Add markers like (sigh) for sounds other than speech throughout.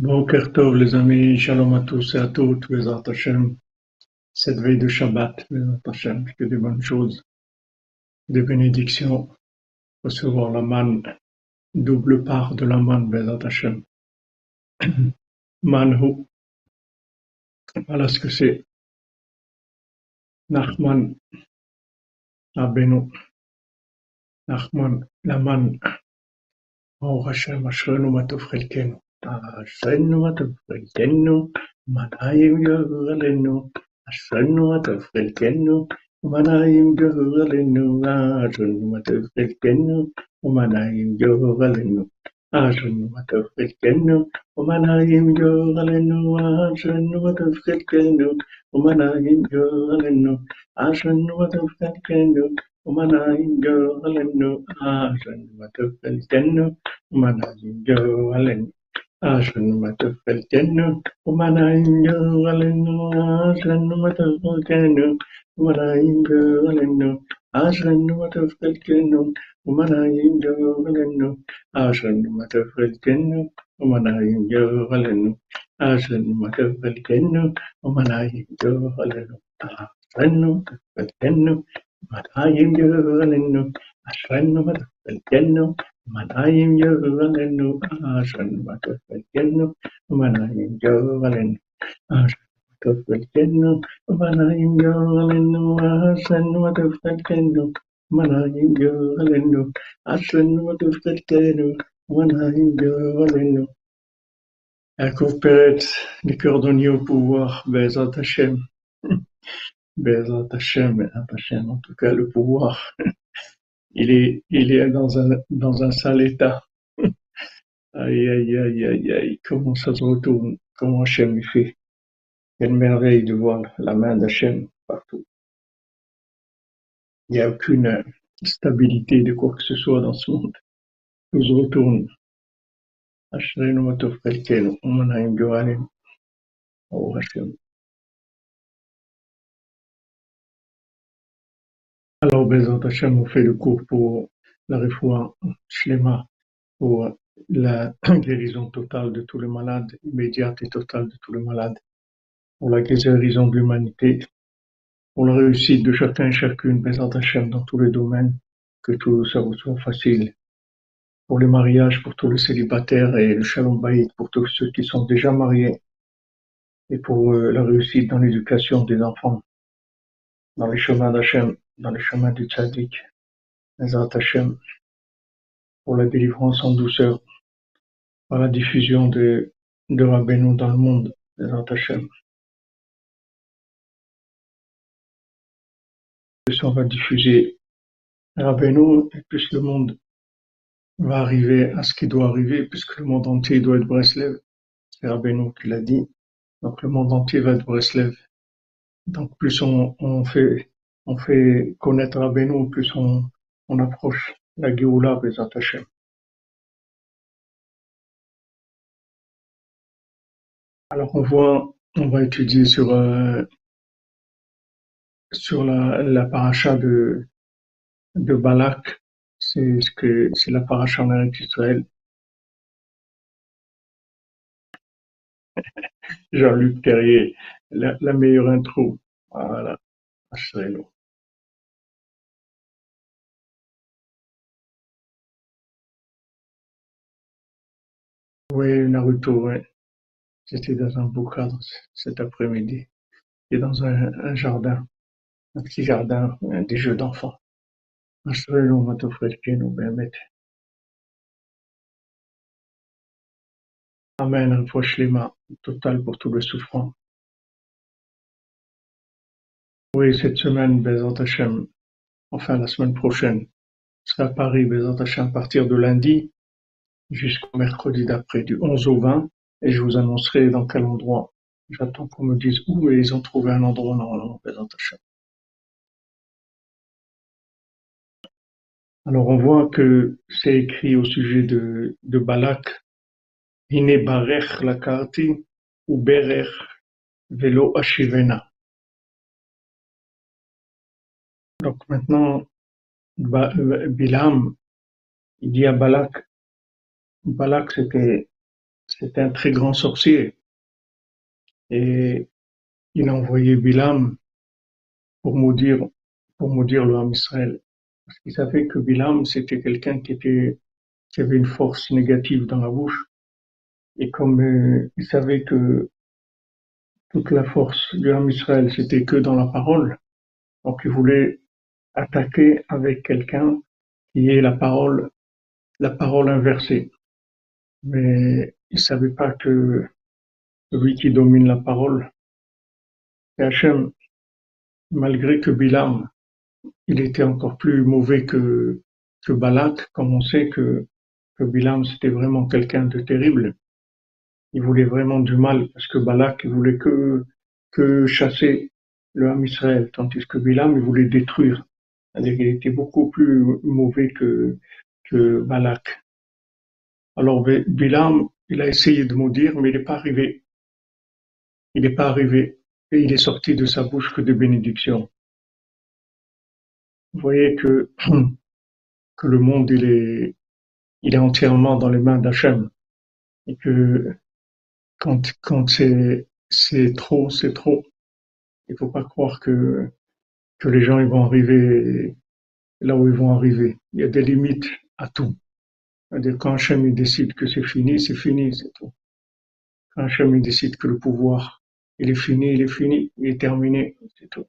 Boker Tov les amis, shalom à tous et à toutes, Bezat Hashem. Cette veille de Shabbat, Bezat Hashem, que des bonnes choses, des bénédictions, recevoir la manne, double part de la manne, Bezat Hashem. (clears throat) Manhu, voilà ce que c'est. Nachman, Abeno, Nachman, la manne. Oh Hashem, Ashrenu Matov Chelkenu. أحسن وتفضلتن منايم جهلن أحسن وتفضلتن ومنايم جهلن أحسن وتفضلتن ومنايم جهلن أحسن وتفضلتن ومنايم جهلن أحسن وتفضلتن ومنايم جهلن أحسن وتفضلتن ومنايم جهلن أحسن وتفضلتن ومنايم جهلن عشان ما تبقى الجنة وما ينجغل إنه عشان ما تبقى الجنة وما ينجغل إنه عشان ما تبقى الجنة وما ينجغل إنه عشان ما تبقى الجنة وما ينجغل إنه عشان ما تبقى الجنة አሸንመተፈልጀንክ ቁመናይንገበለኑ አሸንመተፈልጀንክ ቁመናይንገበለኑ አሸንመተፈልጀንክ ቁመናይንገበለኑ አሸንመተፈልጀንክ ቁመናይንገበለኑ አሸንመተፈልጀንክ ቁመናይንገበለኑ አሸንመተፈልጀንክ ቁመናይንገበለኑ አሸንመተፈልጀንክ Manayim Yogalenu Ashan Matafakenu Manayim Manayim Manayim Manayim les cordonniers au pouvoir, Bezat Hashem. (laughs) Bezat Hashem, Hashem, en tout cas le pouvoir. (laughs) il est, il est dans un, dans un sale état. (laughs) aïe, aïe, aïe, aïe, aïe, comment ça se retourne, comment Hachem fait? Quelle merveille de voir la main d'Hachem partout. Il n'y a aucune stabilité de quoi que ce soit dans ce monde. Tout se retourne. Hachem. Alors, Bezat Hashem, on fait le cours pour la réfoua Shlema, pour la (clears throat) guérison totale de tous les malades, immédiate et totale de tous les malades, pour la guérison de l'humanité, pour la réussite de chacun et chacune, Bezat Hashem, dans tous les domaines, que tout ça soit facile. Pour les mariages, pour tous les célibataires et le Shalom Bayit, pour tous ceux qui sont déjà mariés, et pour euh, la réussite dans l'éducation des enfants, dans les chemins d'Hachem dans les chemins du tzaddik, Ezrat Hashem, pour la délivrance en douceur, par la diffusion de, de Rabbeinu dans le monde, Ezrat Hashem. Plus on va diffuser Rabbeinu, et plus le monde va arriver à ce qui doit arriver, puisque le monde entier doit être Breslev. C'est Rabbeinu qui l'a dit. Donc le monde entier va être Breslev. Donc plus on fait on fait connaître Rabbeinu, plus on, on approche la Géoula Bezat Hashem. Alors on voit, on va étudier sur euh, la, paracha de de Balak, c'est c'est la paracha en Eretz Israël. (laughs) Jean-Luc Terrier, la, la meilleure intro. Voilà, Oui, Naruto, ouais. J'étais dans un beau cadre cet après-midi. Et dans un, jardin, un petit jardin, des jeux d'enfants. Ashrenu Matofredkenu Behemet. Amen, un Shlema, total pour tous les souffrants. Oui, cette semaine, Bezat Hashem, enfin la semaine prochaine, c'est à Paris, Bezat Hashem, à partir de lundi jusqu'au mercredi d'après, du 11 au 20, et je vous annoncerai dans quel endroit. J'attends qu'on me dise où et ils ont trouvé un endroit normalement, Bezat Hashem. Alors on voit que c'est écrit au sujet de, de Balak, Hine barech la karti ou berech velo ashivena. Donc maintenant, Bilam, il dit à Balak, Balak c'était c'était un très grand sorcier. Et il a envoyé Bilam pour maudire, pour maudire le Ham Israël. Parce qu'il savait que Bilam, c'était quelqu'un qui était, qui avait une force négative dans la bouche. Et comme euh, il savait que toute la force du Ham Israël, c'était que dans la parole, donc il voulait attaquer avec quelqu'un qui est la parole, la parole inversée. Mais il savait pas que celui qui domine la parole, c'est Hachem, malgré que Bilam, il était encore plus mauvais que, Balak, comme on sait que, Bilam c'était vraiment quelqu'un de terrible. Il voulait vraiment du mal, parce que Balak, il voulait que, chasser le Ham Israël, tandis que Bilam, il voulait détruire. C'est-à-dire qu'il était beaucoup plus mauvais que Balak. Alors Bilam, il a essayé de maudire, mais il n'est pas arrivé. Il n'est pas arrivé. Et il est sorti de sa bouche que de bénédictions. Vous voyez que, (clears throat) que le monde, il est, il est entièrement dans les mains d'Hachem. Et que quand, quand c'est, trop, c'est trop. Il faut pas croire que, que les gens ils vont arriver là où ils vont arriver. Il y a des limites à tout. Quand Hachem décide que c'est fini, c'est fini, c'est tout. Quand Hachem décide que le pouvoir, il est fini, il est fini, il est terminé, c'est tout.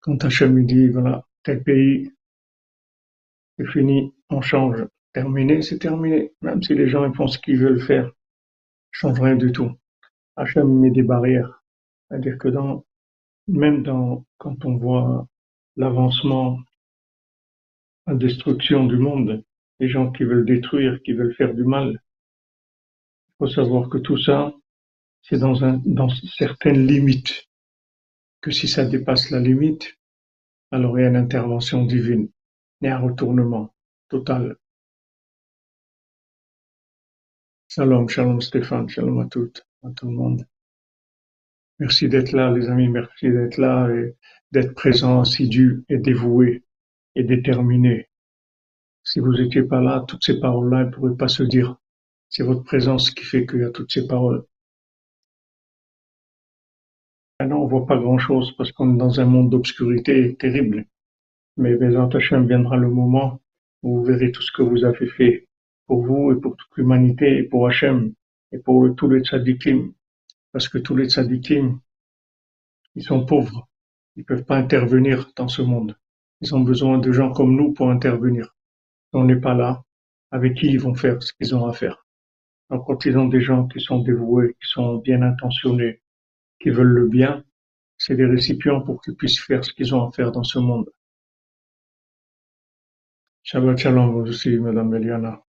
Quand Hachem dit, voilà, tel pays, c'est fini, on change. Terminé, c'est terminé. Même si les gens ils font ce qu'ils veulent faire, change rien du tout. Hachem met des barrières. C'est-à-dire que dans, même dans, quand on voit l'avancement, la destruction du monde, les gens qui veulent détruire, qui veulent faire du mal, il faut savoir que tout ça, c'est dans certaines limites. Que si ça dépasse la limite, alors il y a une intervention divine, il y a un retournement total. Shalom, shalom Stéphane, shalom à toutes, à tout le monde. Merci d'être là, les amis, merci d'être là et d'être présent, assidu et dévoué et déterminé. Si vous n'étiez pas là, toutes ces paroles-là ne pourraient pas se dire. C'est votre présence qui fait qu'il y a toutes ces paroles. Maintenant, on voit pas grand-chose parce qu'on est dans un monde d'obscurité terrible. Mais Bézant Hachem viendra le moment où vous verrez tout ce que vous avez fait pour vous et pour toute l'humanité et pour Hachem et pour tous les tzadikim parce que tous les tzadikim, ils sont pauvres, ils peuvent pas intervenir dans ce monde. Ils ont besoin de gens comme nous pour intervenir. On n'est pas là, avec qui ils vont faire ce qu'ils ont à faire. Donc quand ils ont des gens qui sont dévoués, qui sont bien intentionnés, qui veulent le bien, c'est des récipients pour qu'ils puissent faire ce qu'ils ont à faire dans ce monde. Shabbat shalom vous aussi, Madame Eliana.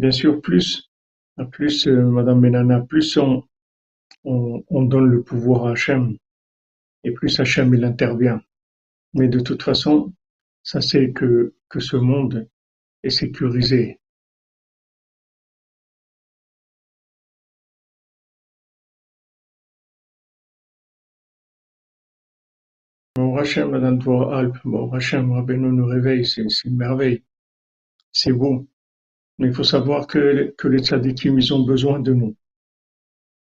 Bien sûr, plus, plus euh, Madame Benana, plus on, on, donne le pouvoir à Hachem, et plus Hachem il intervient. Mais de toute façon, ça c'est que, que ce monde est sécurisé. Bon Hachem, Madame Dvor Alp, bon Hachem, Rabbeinu nous réveille, c'est une merveille. C'est beau. Mais il faut savoir que, que les tzadikim, ils ont besoin de nous.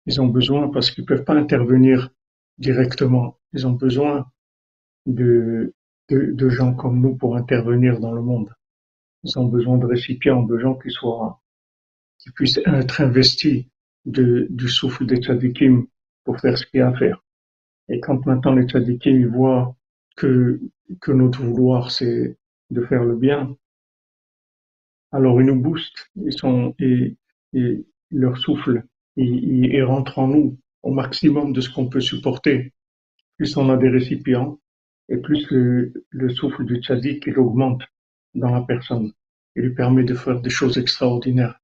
Ils ont besoin parce qu'ils peuvent pas intervenir directement. Ils ont besoin de, de, de, gens comme nous pour intervenir dans le monde. Ils ont besoin de récipients, de gens qui soient, qui puissent être investis de, du souffle des tzadikim pour faire ce qu'il y a à faire. Et quand maintenant les tzadikim voient que, que notre vouloir c'est de faire le bien, alors ils nous boostent, ils sont, et, et leur souffle, il, rentre en nous au maximum de ce qu'on peut supporter. Plus on a des récipients, et plus le, le souffle du tzadik, il augmente dans la personne. Il lui permet de faire des choses extraordinaires.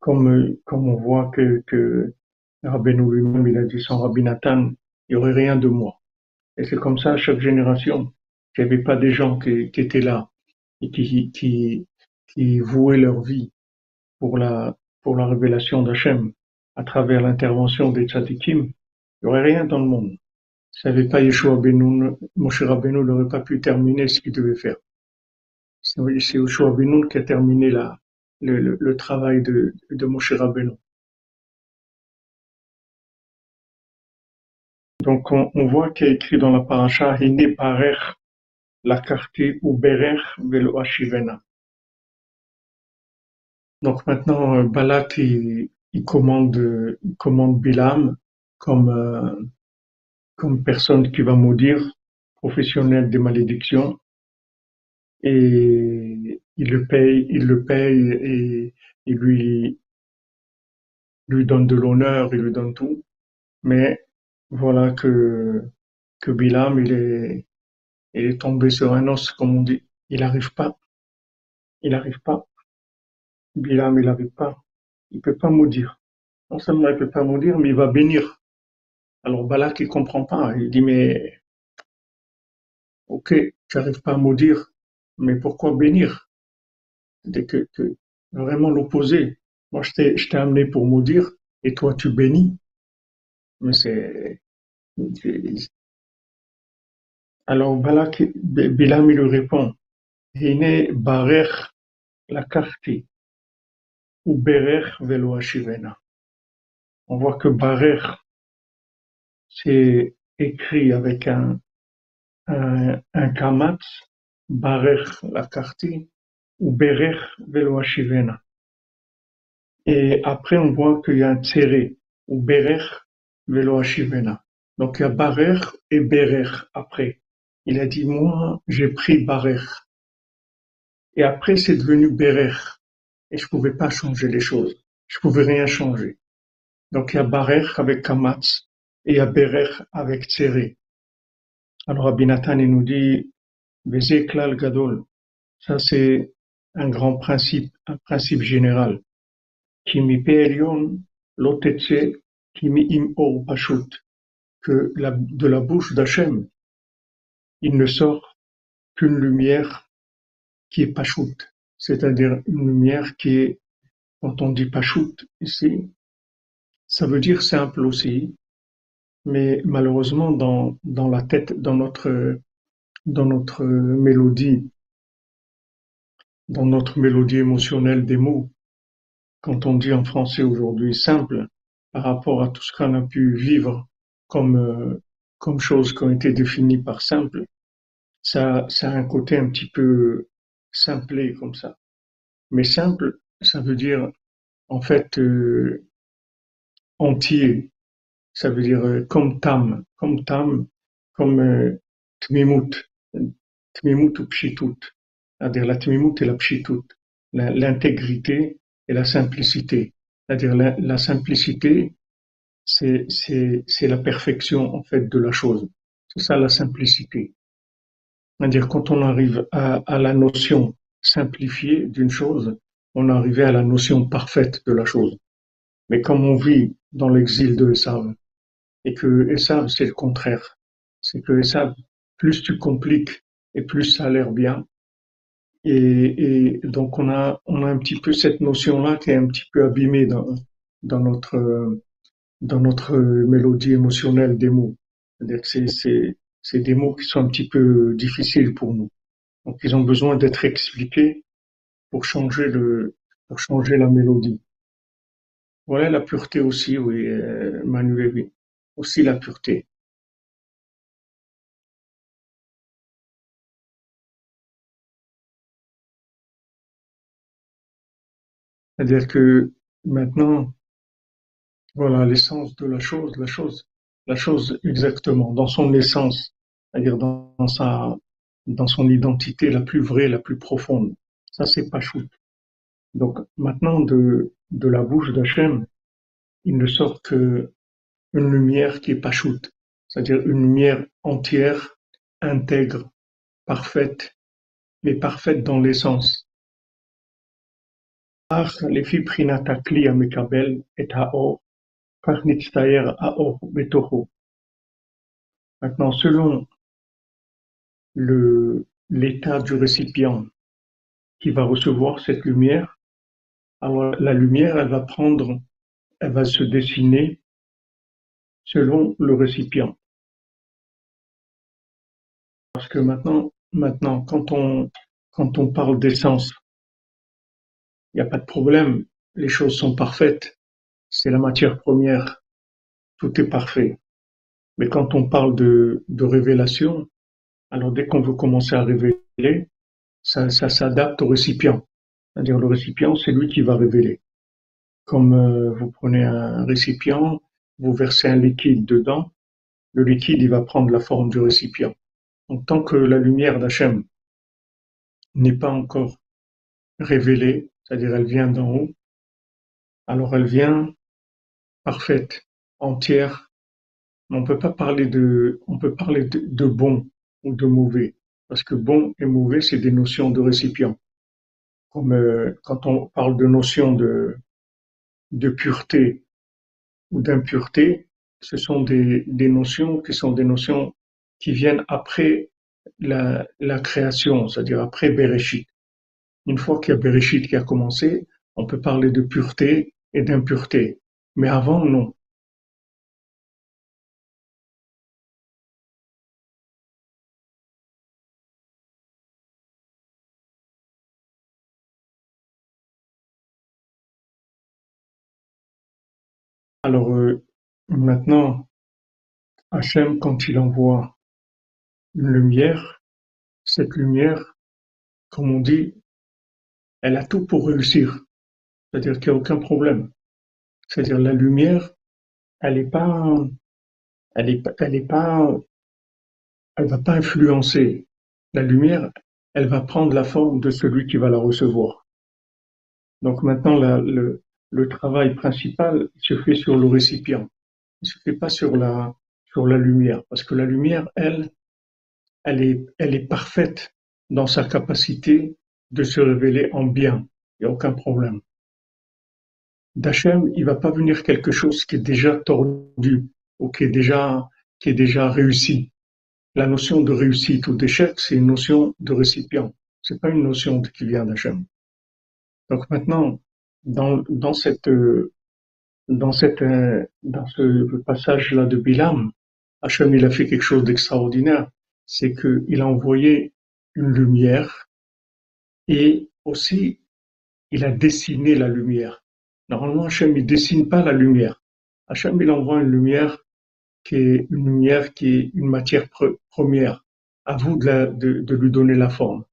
Comme, comme on voit que, que Rabbeinu lui-même, il a dit sans Rabbi Nathan, il n'y aurait rien de moi. Et c'est comme ça à chaque génération. Il n'y avait pas des gens qui, qui étaient là et qui, qui, qui vouaient leur vie pour la, pour la révélation d'Hachem à travers l'intervention des tzadikim, il n'y aurait rien dans le monde. S'il n'y avait pas Yeshua Benoun, Moshe Rabbeinu n'aurait pas pu terminer ce qu'il devait faire. C'est Yeshua Benoun qui a terminé la, le, le, le travail de, de Moshe Rabbeinu. Donc on, on voit qu'il y a écrit dans la paracha Hine Barech la carte ou Berech velo Ashivena. Donc maintenant, euh, Balak, il, il commande, commande Bilam comme, euh, comme personne qui va maudire, professionnel des malédictions, et il le paye, il le paye et il lui, lui donne de l'honneur, il lui donne tout. Mais voilà que, que Bilam, il est, il est tombé sur un os, comme on dit. Il n'arrive pas. Il n'arrive pas. Bilam, il n'arrive pas. Il peut pas maudire. Non seulement il peut pas maudire, mais il va bénir. Alors Balak, il comprend pas. Il dit, mais, ok, tu n'arrives pas à maudire, mais pourquoi bénir? C'est que, vraiment l'opposé. Moi, je t'ai, amené pour maudire, et toi, tu bénis. Mais c'est, alors Balak, Bilam, il lui répond, Hine barech la karti, ou berech velo. On voit que barech, c'est écrit avec un, un, un kamat, barech la karti, ou berech velo. Et après, on voit qu'il y a un tsere, ou berech velo. Donc il y a barer et berer après. Il a dit, moi, j'ai pris barer. Et après, c'est devenu berer. Et je pouvais pas changer les choses. Je pouvais rien changer. Donc il y a barer avec kamatz et il y a berer avec tsere. Alors Abinatan, il nous dit, gadol. Ça, c'est un grand principe, un principe général. Kimi pe'elion lotetse kimi im or pashut que de la bouche d'Hachem, il ne sort qu'une lumière qui est pachout, c'est-à-dire une lumière qui est, quand on dit pachout ici, ça veut dire simple aussi, mais malheureusement dans, dans la tête, dans notre, dans notre mélodie, dans notre mélodie émotionnelle des mots, quand on dit en français aujourd'hui simple, par rapport à tout ce qu'on a pu vivre comme, comme choses qui ont été définies par simple, ça, ça a un côté un petit peu simplé comme ça. Mais simple, ça veut dire en fait euh, entier. Ça veut dire euh, comme tam, comme tam, comme euh, tmimut, tmimut ou pshitut. C'est-à-dire la tmimut et la pshitut, l'intégrité et la simplicité. C'est-à-dire la, la simplicité, c'est la perfection en fait de la chose. C'est ça la simplicité. C'est-à-dire quand on arrive à, la notion simplifiée d'une chose, on arrive à la notion parfaite de la chose. Mais comme on vit dans l'exil de Esav, et que Esav c'est le contraire, c'est que Esav, plus tu compliques et plus ça a l'air bien. Et, donc on a on a un petit peu cette notion là qui est un petit peu abîmée dans dans notre dans notre mélodie émotionnelle des mots. C'est, c'est, c'est des mots qui sont un petit peu difficiles pour nous. Donc ils ont besoin d'être expliqués pour changer le, pour changer la mélodie. Voilà la pureté aussi, oui, euh, Manuel, oui. Aussi la pureté. C'est-à-dire que maintenant, voilà l'essence de la chose, la chose, la chose exactement, dans son essence, c'est-à-dire dans, sa, dans son identité la plus vraie, la plus profonde. Ça, c'est pas chou. Donc maintenant, de, de la bouche d'Hachem, il ne sort que une lumière qui est pas choute, c'est-à-dire une lumière entière, intègre, parfaite, mais parfaite dans l'essence. Les prinata mekabel et haor Maintenant, selon l'état du récipient qui va recevoir cette lumière, alors la lumière, elle va prendre, elle va se dessiner selon le récipient. Parce que maintenant, maintenant, quand on parle d'essence, il n'y a pas de problème. Les choses sont parfaites. C'est la matière première. Tout est parfait. Mais quand on parle de, révélation, alors dès qu'on veut commencer à révéler, ça, ça s'adapte au récipient. C'est-à-dire le récipient, c'est lui qui va révéler. Comme euh, vous prenez un récipient, vous versez un liquide dedans, le liquide il va prendre la forme du récipient. Donc tant que la lumière d'Hachem n'est pas encore révélée, c'est-à-dire elle vient d'en haut, alors elle vient parfaite, entière. On peut pas parler de, on peut parler de, bon ou de mauvais, parce que bon et mauvais c'est des notions de récipient. Comme euh, quand on parle de notion de de pureté ou d'impureté, ce sont des, des notions qui sont des notions qui viennent après la, la création, c'est-à-dire après Bereshit. Une fois qu'il y a Bereshit qui a commencé, on peut parler de pureté et d'impureté. Mais avant, non. Alors euh, maintenant, Hachem, quand il envoie une lumière, cette lumière, comme on dit, elle a tout pour réussir. C'est-à-dire qu'il n'y a aucun problème. C'est-à-dire la lumière, elle est pas, elle est, elle pas, elle va pas influencer. La lumière, elle va prendre la forme de celui qui va la recevoir. Donc maintenant, le travail principal se fait sur le récipient. Il se fait pas sur la, sur la lumière. Parce que la lumière, elle, elle est, elle est parfaite dans sa capacité de se révéler en bien. Il n'y a aucun problème. D'Hachem, il va pas venir quelque chose qui est déjà tordu ou qui est déjà, qui est déjà réussi. La notion de réussite ou d'échec, c'est une notion de récipient. C'est pas une notion qui vient d'Hachem. Donc maintenant, dans, dans cette, dans cette, dans ce passage-là de Bilam, Hachem, il a fait quelque chose d'extraordinaire. C'est qu'il a envoyé une lumière et aussi il a dessiné la lumière. Normalement, Hachem, il dessine pas la lumière. Hachem, il envoie une lumière qui est une lumière qui est une matière première. À vous de, lui donner la forme.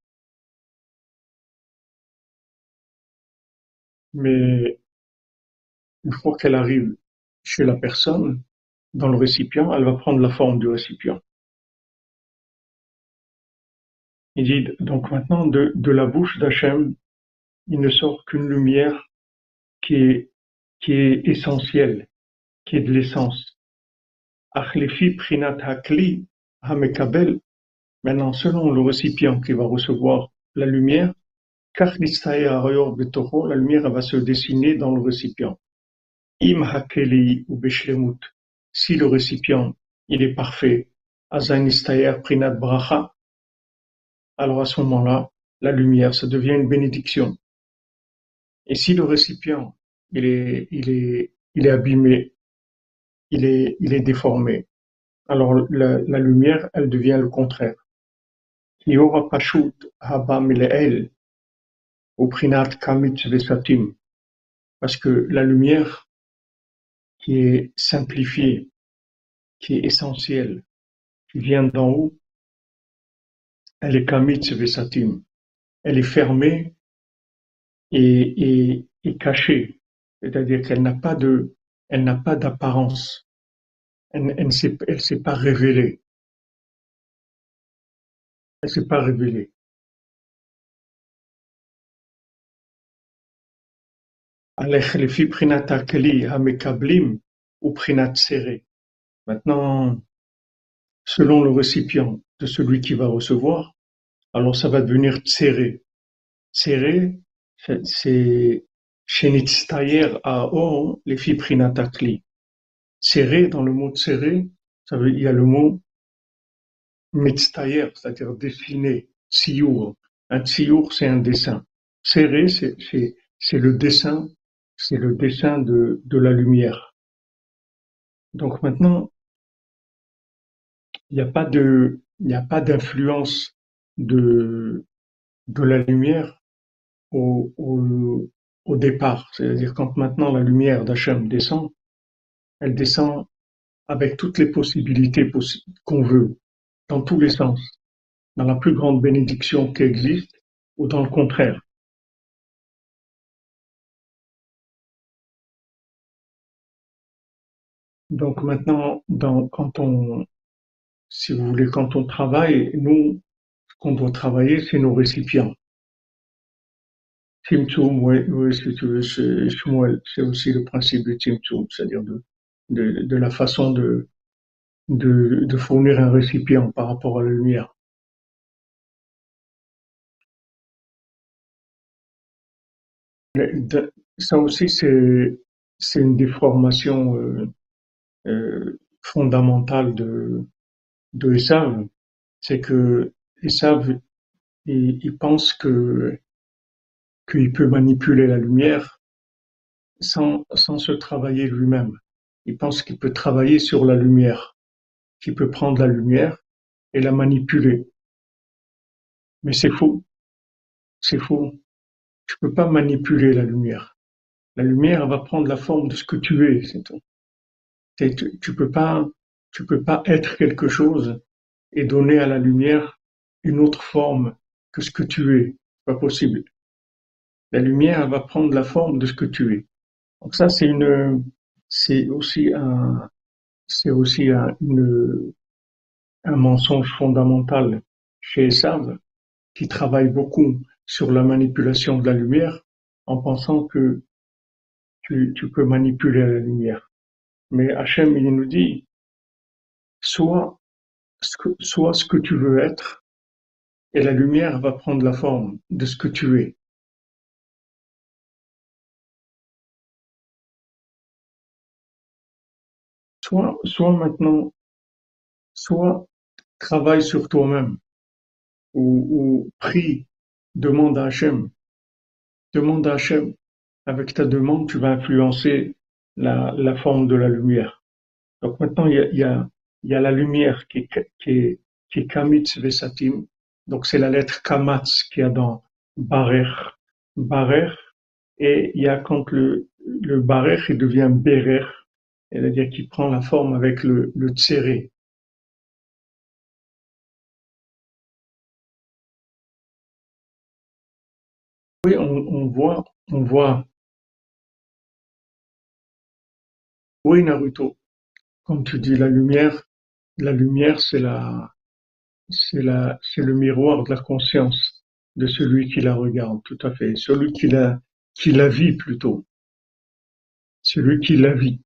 Mais une fois qu'elle arrive chez la personne, dans le récipient, elle va prendre la forme du récipient. Il dit donc maintenant de, de la bouche d'Hachem, il ne sort qu'une lumière qui est, qui est essentielle, qui est de l'essence. Maintenant, selon le récipient qui va recevoir la lumière, la lumière va se dessiner dans le récipient. Im ou Si le récipient, il est parfait, alors à ce moment-là, la lumière, ça devient une bénédiction. Et si le récipient, il est, il est, il abîmé, il est, il déformé, alors la, lumière, elle devient le contraire. Yora pashut haba au prinat vesatim. Parce que la lumière qui est simplifiée, qui est essentielle, qui vient d'en haut, elle est kamit vesatim. Elle est fermée et, et, cachée. C'est-à-dire qu'elle n'a pas de, elle n'a pas d'apparence. Elle, elle ne s'est pas révélée. Elle s'est pas révélée. Maintenant, selon le récipient de celui qui va recevoir, alors ça va devenir tséré. Tséré, c'est Shenitztayer à O, les fiprinatakli. Tséré, dans le mot veut, il y a le mot mitztayer, c'est-à-dire dessiner, tziour. Un tziour, c'est un dessin. Tséré, c'est le dessin c'est le dessin de, la lumière. Donc maintenant, il n'y a pas d'influence de la lumière au, au, au départ. C'est-à-dire quand maintenant la lumière d'Hachem descend, elle descend avec toutes les possibilités qu'on veut, dans tous les sens, dans la plus grande bénédiction qui existe ou dans le contraire. Donc maintenant, dans, quand on, si vous voulez, quand on travaille, nous, ce qu'on doit travailler, c'est nos récipients. Timtum, oui, oui, si tu veux, c'est aussi le principe de Timtum, c'est-à-dire de, de, de, la façon de, de, de fournir un récipient par rapport à la lumière. Ça aussi, c'est c'est une déformation euh, euh, fondamentale de de Esav, c'est que Esav il, il pense que qu'il peut manipuler la lumière sans sans se travailler lui-même. Il pense qu'il peut travailler sur la lumière, qu'il peut prendre la lumière et la manipuler. Mais c'est faux. C'est faux. Tu peux pas manipuler la lumière. La lumière va prendre la forme de ce que tu es, c'est tout. Tu, tu peux pas, tu peux pas être quelque chose et donner à la lumière une autre forme que ce que tu es. Pas possible. La lumière va prendre la forme de ce que tu es. Donc ça, c'est une, c'est aussi un, mensonge fondamental chez Esav, qui travaille beaucoup sur la manipulation de la lumière en pensant que tu, peux manipuler la lumière. Mais Hachem, il nous dit, soit soit ce que tu veux être, et la lumière va prendre la forme de ce que tu es. Soit, maintenant, soit travaille sur toi-même, ou, prie Demande à Hachem. Demande à Hachem. Avec ta demande, tu vas influencer la, forme de la lumière. Donc maintenant, il y a, y a, la lumière qui qui est, qui Kamitz Vesatim. Donc c'est la lettre Kamatz qu'il y a dans Barer. Barer. Et il y a quand le, le Barer, il devient Berer. C'est-à-dire qu'il prend la forme avec le, le. Oui, on, on voit, on voit. Oui, Naruto. Comme tu dis, la lumière, la lumière, c'est la, c'est la, c'est le miroir de la conscience de celui qui la regarde, tout à fait. Celui qui la, qui la vit plutôt. Celui qui la vit.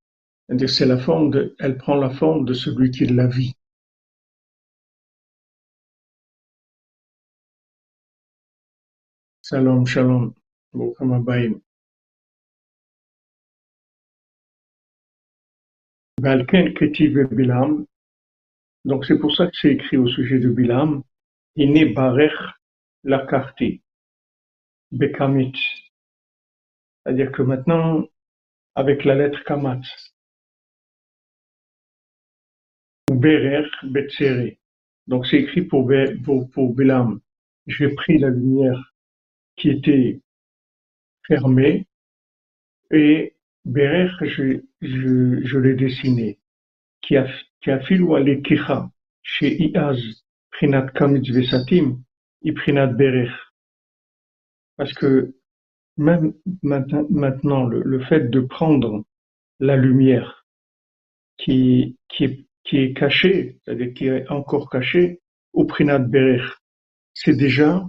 C'est la forme de, elle prend la forme de celui qui la vit. Shalom, shalom. Ketiv Bilam. Donc c'est pour ça que c'est écrit au sujet de Bilam. Ine Barech Lakarti. Bekamit. C'est-à-dire que maintenant, avec la lettre Kamat, Berer Betsere. Donc c'est écrit pour, pour, pour Bilam. J'ai pris la lumière qui était fermé et Berer, je, je, je l'ai dessiné, qui a, qui a chez Iaz Prinat Kamitz Vesatim et Prinat Berer. Parce que même maintenant, le, le, fait de prendre la lumière qui, qui, est, qui est cachée, c'est-à-dire qui est encore cachée, au Prinat Berer, c'est déjà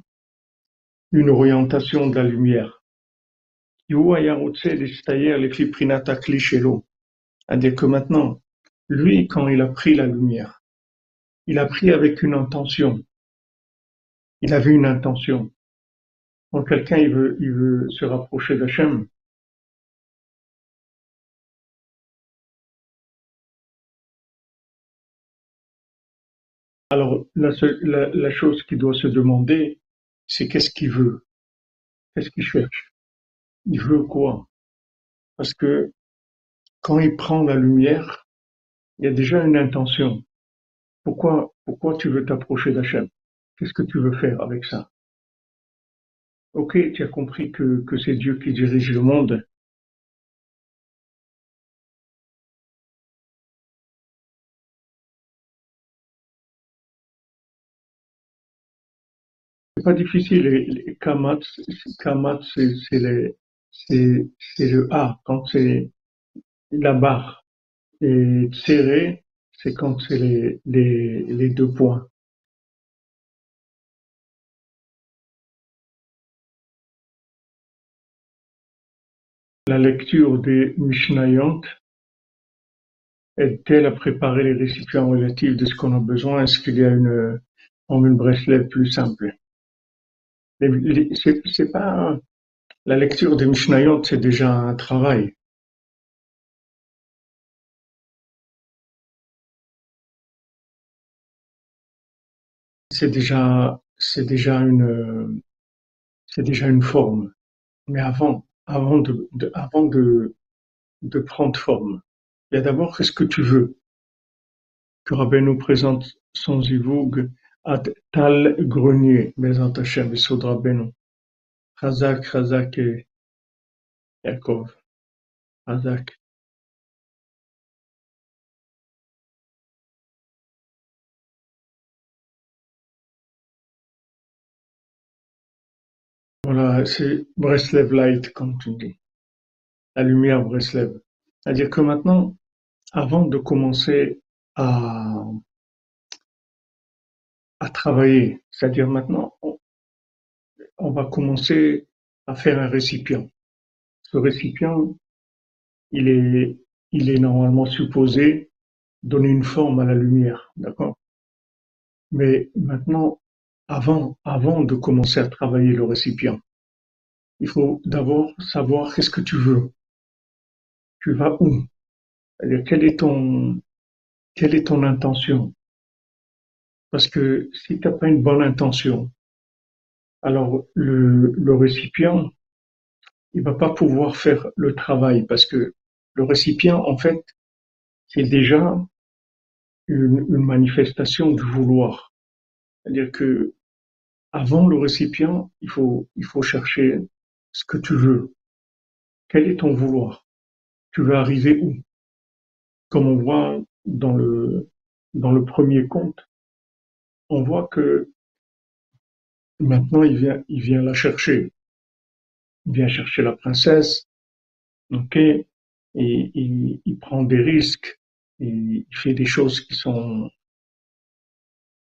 une orientation de la lumière. C'est-à-dire que maintenant, lui, quand il a pris la lumière, il a pris avec une intention. Il avait une intention. Quand quelqu'un il veut, il veut se rapprocher d'Hachem, alors la, la, la chose qu'il doit se demander, c'est qu'est-ce qu'il veut, qu'est-ce qu'il cherche? Il veut quoi? Parce que quand il prend la lumière, il y a déjà une intention. Pourquoi, pourquoi tu veux t'approcher d'Hachem Qu'est-ce que tu veux faire avec ça? Ok, tu as compris que, que c'est Dieu qui dirige le monde. Pas difficile. Kamat, kamat c'est le A quand c'est la barre. Et serré, c'est quand c'est les, deux points. La lecture des Mishnayot aide-t-elle à préparer les récipients relatifs de ce qu'on a besoin? Est-ce qu'il y a une, une bracelet plus simple? C'est pas la lecture des Mishnayot, c'est déjà un travail. C'est déjà, c'est déjà une, c'est déjà une forme. Mais avant, avant de, avant de, prendre forme, il y a d'abord qu'est-ce que tu veux? Que Rabbeinu présente son zivug à Tal Grenier, Bezant Hashem, Besod Rabbeinu. Chazak, Chazak et Yaakov. Chazak. Voilà, c'est Breslev Light, comme tu dis. La lumière Breslev. C'est-à-dire que maintenant, avant de commencer à, à travailler, c'est-à-dire maintenant, on, va commencer à faire un récipient. Ce récipient, il est, il est normalement supposé donner une forme à la lumière, d'accord? Mais maintenant, avant, avant de commencer à travailler le récipient, il faut d'abord savoir qu'est-ce que tu veux. Tu vas où? Quelle est ton, quelle est ton intention? Parce que si tu n'as pas une bonne intention, alors le, récipient, il va pas pouvoir faire le travail parce que le récipient, en fait, c'est déjà une, une manifestation du vouloir. C'est-à-dire que avant le récipient, il faut, il faut chercher ce que tu veux. Quel est ton vouloir? Tu veux arriver où? Comme on voit dans le, dans le premier conte, on voit que maintenant il vient, il vient la chercher. Il vient chercher la princesse, ok Et il, il prend des risques, et il fait des choses qui sont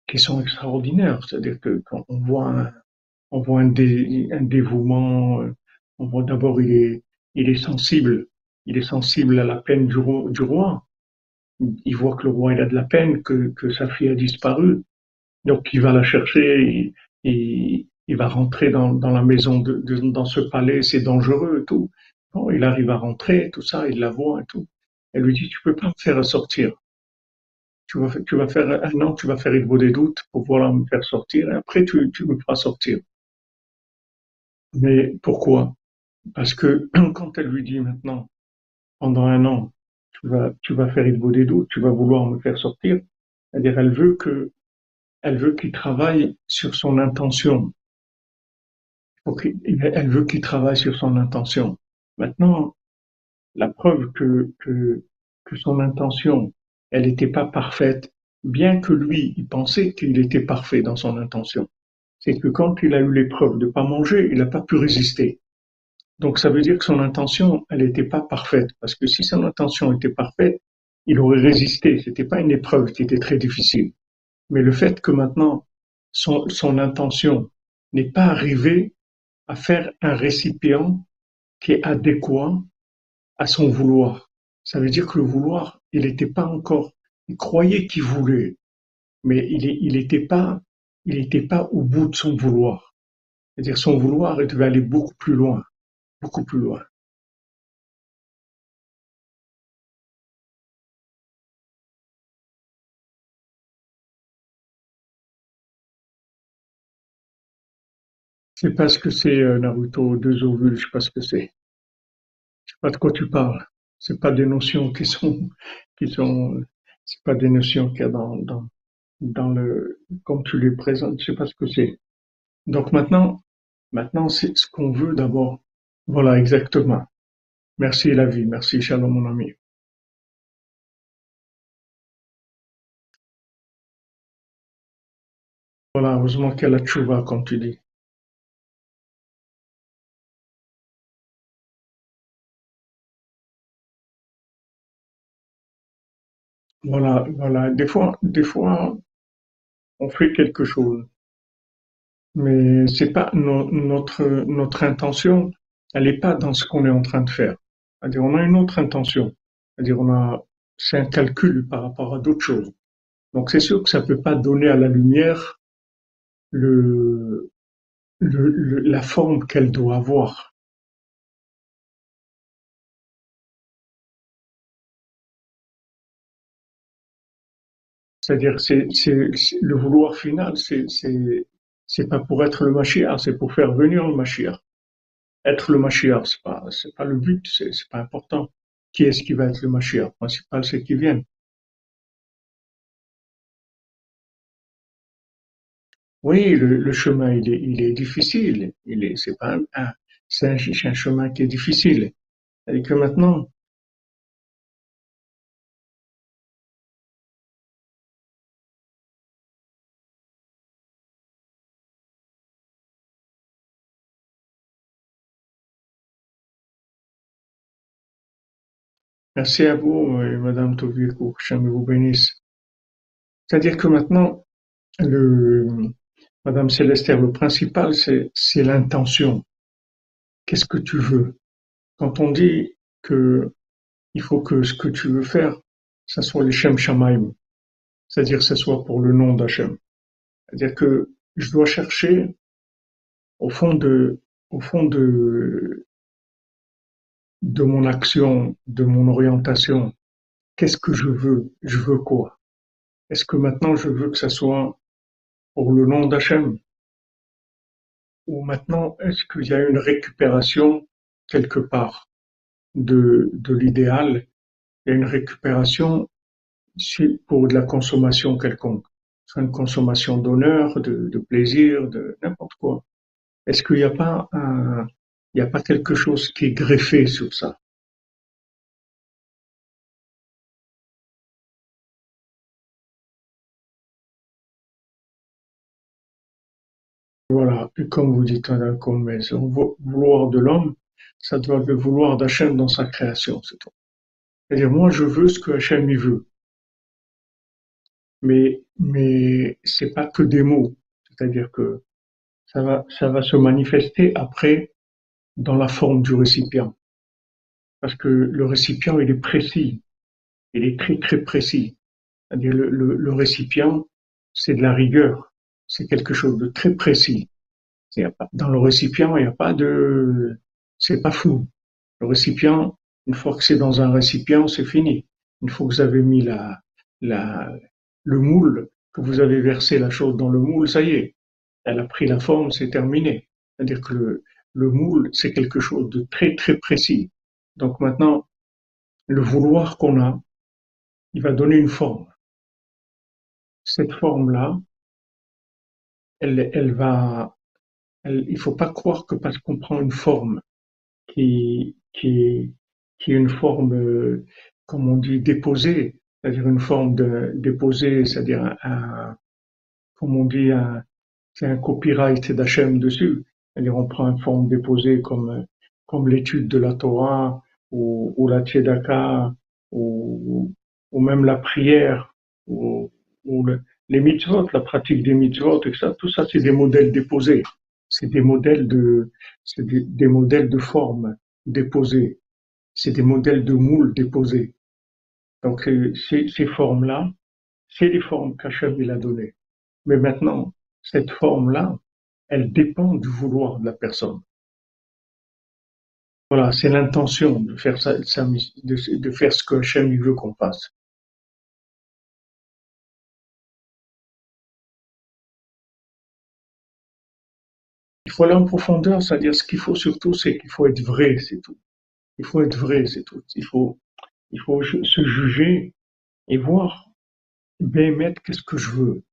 qui sont extraordinaires. C'est-à-dire que quand on voit un, on voit un, dé- un dévouement, on voit d'abord il est, il est sensible, il est sensible à la peine du roi. Du roi. Il voit que le roi il a de la peine, que, que sa fille a disparu, donc il va la chercher, il, il, va rentrer dans, la maison, dans ce palais, c'est dangereux et tout. Il arrive à rentrer, tout ça, il la voit et tout. Elle lui dit, tu peux pas me faire sortir. Tu vas, faire un an, tu vas faire il des doutes pour pouvoir me faire sortir, et après tu, tu me feras sortir. Mais pourquoi? Parce que (clears throat) quand elle lui dit maintenant, pendant un an, tu vas, faire il des doutes, tu vas vouloir me faire sortir, c'est-à-dire elle veut que, elle veut qu'il travaille sur son intention. Elle veut qu'il travaille sur son intention. Maintenant, la preuve que, que, que son intention, elle n'était pas parfaite, bien que lui, il pensait qu'il était parfait dans son intention. C'est que quand il a eu l'épreuve de pas manger, il n'a pas pu résister. Donc ça veut dire que son intention, elle n'était pas parfaite, parce que si son intention était parfaite, il aurait résisté. C'était pas une épreuve qui était très difficile. Mais le fait que maintenant son, intention n'est pas arrivée à faire un récipient qui est adéquat à son vouloir. Ça veut dire que le vouloir, il n'était pas encore, il croyait qu'il voulait, mais il n'était pas, il n'était pas au bout de son vouloir. C'est-à-dire son vouloir, il devait aller beaucoup plus loin, beaucoup plus loin. Sais pas ce que c'est euh, Naruto, deux ovules, je sais pas ce que c'est. Je sais pas de quoi tu parles. C'est pas des notions qui sont, qui sont, c'est pas des notions qu'il y a dans, dans, dans le, comme tu les présentes, je sais pas ce que c'est. Donc maintenant, maintenant, c'est ce qu'on veut d'abord. Voilà, exactement. Merci la vie, merci Shalom mon ami. Voilà, heureusement qu'elle a tchouva, comme tu dis. Voilà, voilà. Des fois, des fois, on fait quelque chose, mais c'est pas no- notre notre intention. Elle n'est pas dans ce qu'on est en train de faire. C'est-à-dire, on a une autre intention. C'est-à-dire, on a, c'est un calcul par rapport à d'autres choses. Donc, c'est sûr que ça peut pas donner à la lumière le, le- la forme qu'elle doit avoir. C'est-à-dire, c'est, le vouloir final, c'est, pas pour être le Mashiach, c'est pour faire venir le Mashiach. Être le Mashiach, c'est pas, pas le but, c'est, pas important. Qui est-ce qui va être le Mashiach? Principal, c'est qu'il vienne. Oui, le, chemin, il est, il est difficile. Il est, c'est pas un, un- un chemin qui est difficile. Et que maintenant, merci à vous, et Madame Tovico, que Hachem vous bénisse. C'est-à-dire que maintenant, le, Madame Célestère, le principal, c'est, c'est l'intention. Qu'est-ce que tu veux? Quand on dit que il faut que ce que tu veux faire, ça soit les Shem Shamaim, c'est-à-dire que ce soit pour le nom d'Hachem. C'est-à-dire que je dois chercher au fond de, au fond de, de mon action, de mon orientation. Qu'est-ce que je veux? Je veux quoi? Est-ce que maintenant je veux que ça soit pour le nom d'Hachem? Ou maintenant, est-ce qu'il y a une récupération quelque part de, de l'idéal? Il y a une récupération pour de la consommation quelconque? Soit une consommation d'honneur, de, de plaisir, de n'importe quoi. Est-ce qu'il n'y a pas un, il n'y a pas quelque chose qui est greffé sur ça? Voilà. Et comme vous dites, Madame Colmez, le vou- vouloir de l'homme, ça doit le vouloir d'Hachem dans sa création, c'est tout. C'est-à-dire, moi, je veux ce que Hachem y veut. Mais, mais c'est pas que des mots. C'est-à-dire que ça va, ça va se manifester après dans la forme du récipient. Parce que le récipient, il est précis. Il est très, très précis. C'est-à-dire, le, le, récipient, c'est de la rigueur. C'est quelque chose de très précis. Dans le récipient, il n'y a pas de, c'est pas flou. Le récipient, une fois que c'est dans un récipient, c'est fini. Une fois que vous avez mis la, la, le moule, que vous avez versé la chose dans le moule, ça y est, elle a pris la forme, c'est terminé. C'est-à-dire que le, le moule, c'est quelque chose de très très précis. Donc maintenant, le vouloir qu'on a, il va donner une forme. Cette forme-là, elle, elle va, elle, il faut pas croire que parce qu'on prend une forme qui, qui, qui est une forme, comme on dit, déposée, c'est-à-dire une forme de déposée, c'est-à-dire un, un- comme on dit, un, c'est un copyright d'Hachem dessus. C'est-à-dire on prend une forme déposée comme, comme l'étude de la Torah ou, la Tzedaka ou, même la prière ou, ou le- les mitzvot, la pratique des mitzvot, et tout ça, c'est des modèles déposés. C'est des modèles de, c'est des, modèles de forme déposés. C'est des modèles de moule déposés. Donc, euh, ces, ces formes-là, c'est les formes qu'Hachem il a données. Mais maintenant, cette forme-là, elle dépend du vouloir de la personne. Voilà, c'est l'intention de faire de, faire ce que Hachem veut qu'on fasse. Il faut aller en profondeur, c'est-à-dire ce qu'il faut surtout, c'est qu'il faut être vrai, c'est tout. Il faut être vrai, c'est tout. Il faut, se juger et voir, ben, mettre qu'est-ce que je veux.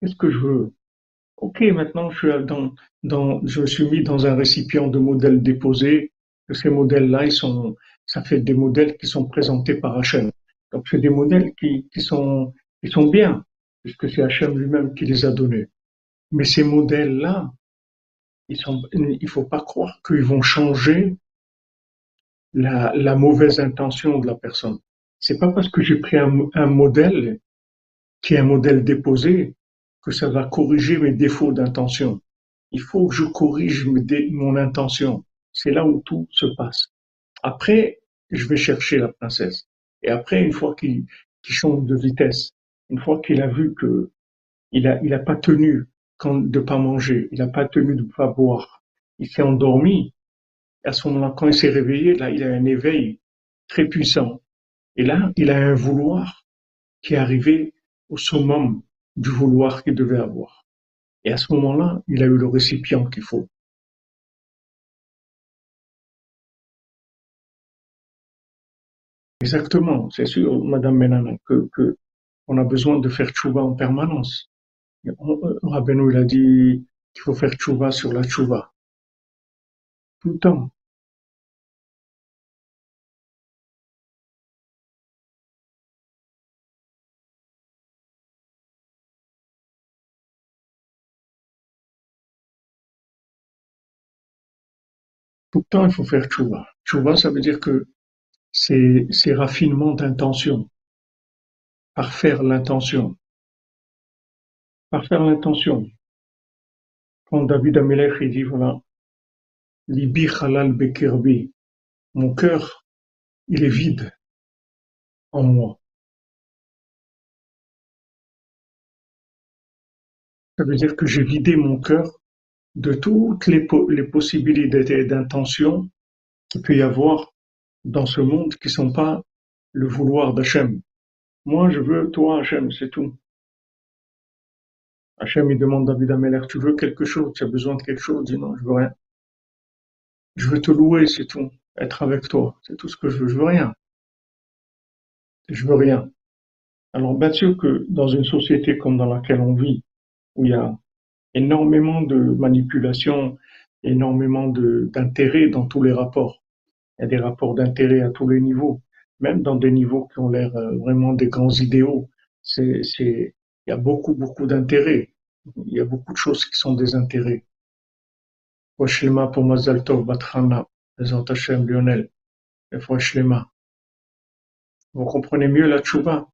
Qu'est-ce que je veux? Ok, maintenant je suis suis mis dans un récipient de modèles déposés. Ces modèles-là, ils sont, ça fait des modèles qui sont présentés par Hachem. Donc c'est des modèles qui, sont, sont bien, puisque c'est Hachem lui-même qui les a donnés. Mais ces modèles-là, il faut pas croire qu'ils vont changer la, mauvaise intention de la personne. C'est pas parce que j'ai pris un modèle qui est un modèle déposé que ça va corriger mes défauts d'intention. Il faut que je corrige mon intention. C'est là où tout se passe. Après, je vais chercher la princesse. Et après, une fois qu'il change de vitesse, une fois qu'il a vu que il a, il a pas tenu quand, de pas manger, il a pas tenu de pas boire, il s'est endormi. à ce moment-là, quand il s'est réveillé, là, il a un éveil très puissant. Et là, il a un vouloir qui est arrivé au summum du vouloir qu'il devait avoir. Et à ce moment-là, il a eu le récipient qu'il faut. Exactement, c'est sûr, Madame Menana, que, que on a besoin de faire tchouva en permanence. Rabbeinu, il a dit qu'il faut faire tchouva sur la tchouva. Tout le temps. Temps, il faut faire tchouva. Tchouva, ça veut dire que c'est, c'est raffinement d'intention. Par faire l'intention. Par faire l'intention. Quand David Amelech, il dit, voilà, Libi halal bekirbi. Mon cœur, il est vide en moi. Ça veut dire que j'ai vidé mon cœur de toutes les, possibilités d'intention qu'il peut y avoir dans ce monde qui sont pas le vouloir d'Hachem. Moi, je veux toi, Hachem, c'est tout. Hachem, il demande à David Ameler, tu veux quelque chose, tu as besoin de quelque chose, dit non, je veux rien. Je veux te louer, c'est tout. Être avec toi, c'est tout ce que je veux, je veux rien. Je veux rien. Alors, bien sûr que dans une société comme dans laquelle on vit, où il y a énormément de manipulation, énormément d'intérêt dans tous les rapports. Il y a des rapports d'intérêt à tous les niveaux, même dans des niveaux qui ont l'air euh, vraiment des grands idéaux. C'est, c'est, il y a beaucoup, beaucoup d'intérêts. Il y a beaucoup de choses qui sont des intérêts. Pour Batrana, Lionel, Vous comprenez mieux la tchouba.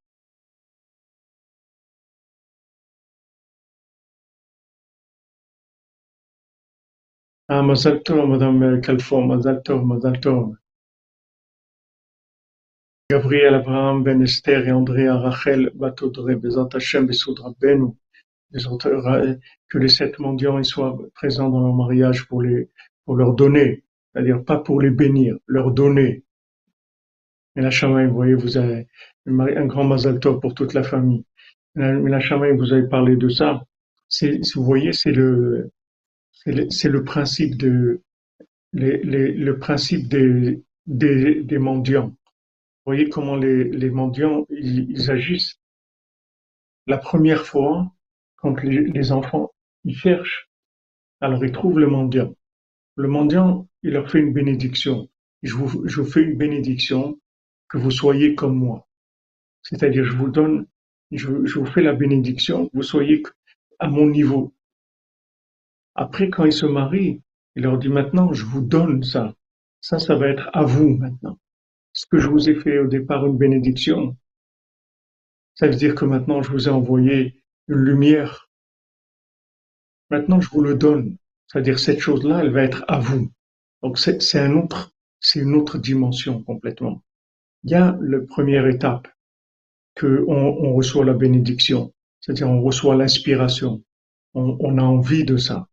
Ah, Mazal Tov, Madame Calfon, Mazal Tov, Mazal Tov. Gabriel, Abraham, Ben Esther et Andrea, Rachel, Batodre, Bezat Hashem, Besud Rabbeinu, que les sept mendiants soient présents dans leur mariage pour les, pour leur donner, c'est-à-dire pas pour les bénir, leur donner. Et la vous voyez, vous avez un grand Mazal Tov pour toute la famille. Mais la vous avez parlé de ça. Vous voyez, c'est le, c'est le, principe des, mendiants. Vous voyez comment les, mendiants ils, agissent. La première fois, quand les, enfants ils cherchent, alors ils trouvent le mendiant. Le mendiant, il leur fait une bénédiction. Je vous, je vous fais une bénédiction que vous soyez comme moi. C'est-à-dire, je vous donne, je, je vous fais la bénédiction, vous soyez à mon niveau. Après, quand ils se marient, il leur dit maintenant, je vous donne ça. Ça, ça va être à vous maintenant. Ce que je vous ai fait au départ une bénédiction, ça veut dire que maintenant je vous ai envoyé une lumière. Maintenant, je vous le donne. C'est-à-dire cette chose-là, elle va être à vous. Donc c'est un autre, c'est une autre dimension complètement. Il y a la première étape que on, reçoit la bénédiction, c'est-à-dire on reçoit l'inspiration. on a envie de ça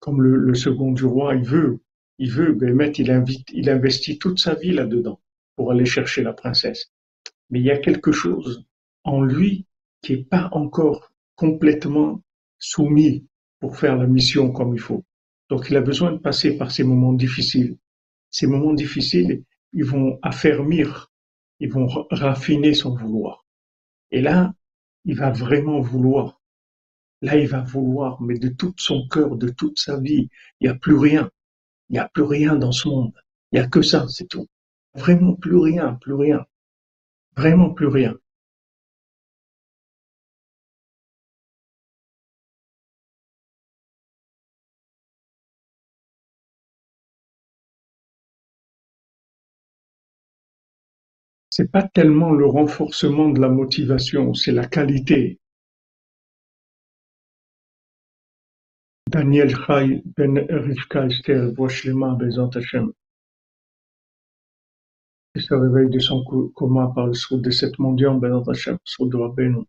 comme le, second du roi, il veut, il veut, Bémet, il invite, il investit toute sa vie là-dedans pour aller chercher la princesse. Mais il y a quelque chose en lui qui est pas encore complètement soumis pour faire la mission comme il faut. Donc il a besoin de passer par ces moments difficiles. Ces moments difficiles, ils vont affermir, ils vont raffiner son vouloir. Et là, il va vraiment vouloir. Là, il va vouloir, mais de tout son cœur, de toute sa vie, il n'y a plus rien. Il n'y a plus rien dans ce monde. Il n'y a que ça, c'est tout. Vraiment plus rien, plus rien. Vraiment plus rien. C'est pas tellement le renforcement de la motivation, c'est la qualité. Daniel Chai ben Rivka Esther, Boishlema, Bezat Hashem. Il se réveille de son coma par le soude de cette mondiale, Bezat Hashem, soude de Rabbeinu.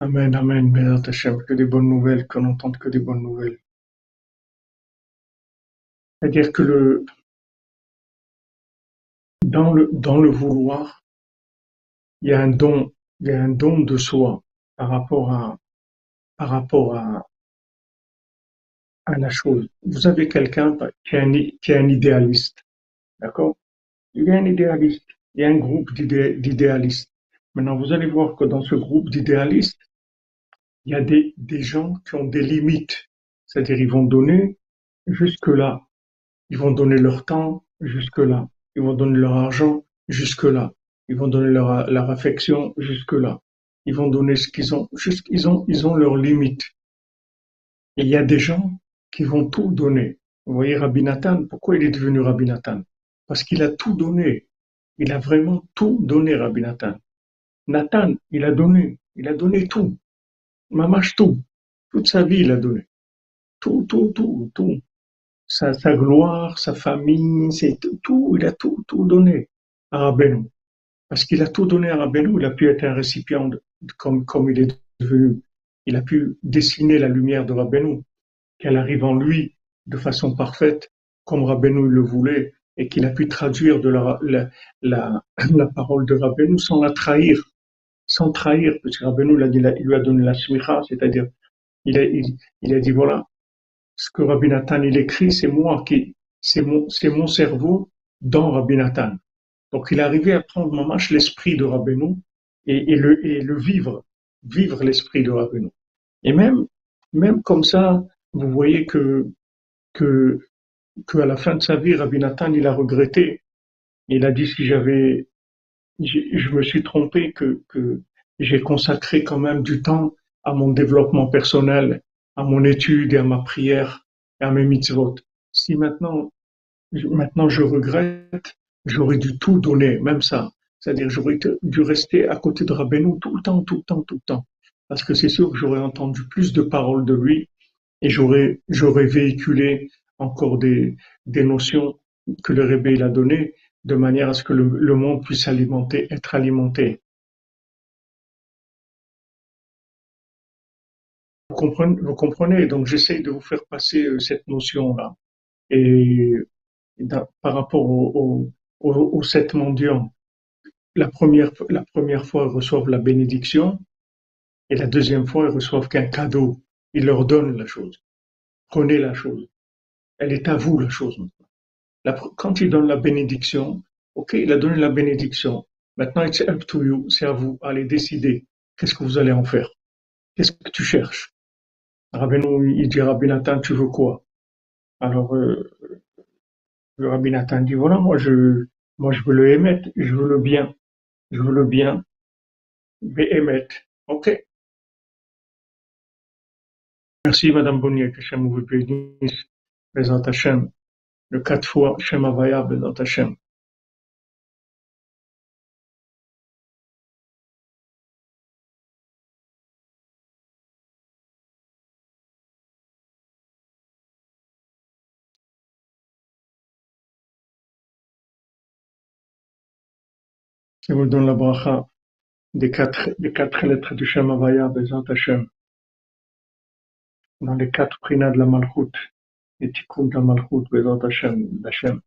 Amen, Amen, Bezat Hashem, que des bonnes nouvelles, qu'on n'entende que des bonnes nouvelles. C'est-à-dire que le, dans le, dans le vouloir, il y a un don, il y a un don de soi par rapport à, par rapport à, à la chose. Vous avez quelqu'un qui est un, qui est un idéaliste, d'accord? Il y a un idéaliste, il y a un groupe d'idéalistes. Maintenant, vous allez voir que dans ce groupe d'idéalistes, il y a des, des gens qui ont des limites. C'est-à-dire, ils vont donner jusque-là. Ils vont donner leur temps jusque-là. Ils vont donner leur argent jusque-là. Ils vont donner leur, affection jusque-là. Ils vont donner ce qu'ils ont. Ils ont, ils ont leurs limites. Et il y a des gens qui vont tout donner. Vous voyez Rabbi Nathan, pourquoi il est devenu Rabbi Nathan? Parce qu'il a tout donné. Il a vraiment tout donné, Rabbi Nathan. Nathan, il a donné. Il a donné tout. Mamache tout. Toute sa vie, il a donné. Tout, tout, tout, tout. Sa, sa gloire, sa famille, c'est tout, il a tout, tout donné à Rabbeinu. Parce qu'il a tout donné à Rabbeinu, il a pu être un récipient de, comme, comme il est devenu. Il a pu dessiner la lumière de Rabbeinu, qu'elle arrive en lui de façon parfaite, comme Rabbeinu le voulait, et qu'il a pu traduire de la, la, la, (clears throat) parole de Rabbeinu sans la trahir sans trahir, parce que Rabbeinu lui a donné la smicha, c'est-à-dire, il a, il a dit, voilà, ce que Rabbi Nathan il écrit, c'est moi qui, c'est mon, cerveau dans Rabbi Nathan. Donc il est arrivé à prendre mamache l'esprit de Rabbeinu et, et, le, et le vivre, vivre l'esprit de Rabbeinu. Et même, même comme ça, vous voyez que, que, que à la fin de sa vie, Rabbi Nathan, il a regretté. Il a dit si j'avais je me suis trompé que, que j'ai consacré quand même du temps à mon développement personnel, à mon étude et à ma prière et à mes mitzvot. Si maintenant, maintenant je regrette, j'aurais dû tout donner, même ça. C'est-à-dire, j'aurais dû rester à côté de Rabbeinu tout le temps, tout le temps, tout le temps. Parce que c'est sûr que j'aurais entendu plus de paroles de lui et j'aurais, j'aurais véhiculé encore des, des notions que le Rebbe a données de manière à ce que le, monde puisse alimenter, être alimenté. Vous comprenez, donc j'essaye de vous faire passer euh, cette notion-là. Et par rapport aux au, sept mendiants, la première, la fois, ils reçoivent la bénédiction, et la deuxième fois, ils reçoivent qu'un cadeau. Il leur donne la chose. Prenez la chose. Elle est à vous, la chose quand il donne la bénédiction, ok, il a donné la bénédiction. Maintenant, it's up to you, c'est à vous, allez décider. Qu'est-ce que vous allez en faire? Qu'est-ce que tu cherches? Rabbeinu, il dit, Rabbi Nathan, tu veux quoi? Alors, euh, le Rabbi Nathan dit, voilà, moi je, moi je veux le émettre, je veux le bien, je veux le bien, mais émettre. Ok. Merci Madame Bonnier, que Hachem vous bénisse. Présente Hachem le quatre fois Shem Havaya Bezat Hashem. Je vous donne la bracha des quatre, des quatre lettres du Shem Havaya Bezat Hashem. Dans les quatre prinas de la Malchut et Tikkun Malchut, Bezat Hashem,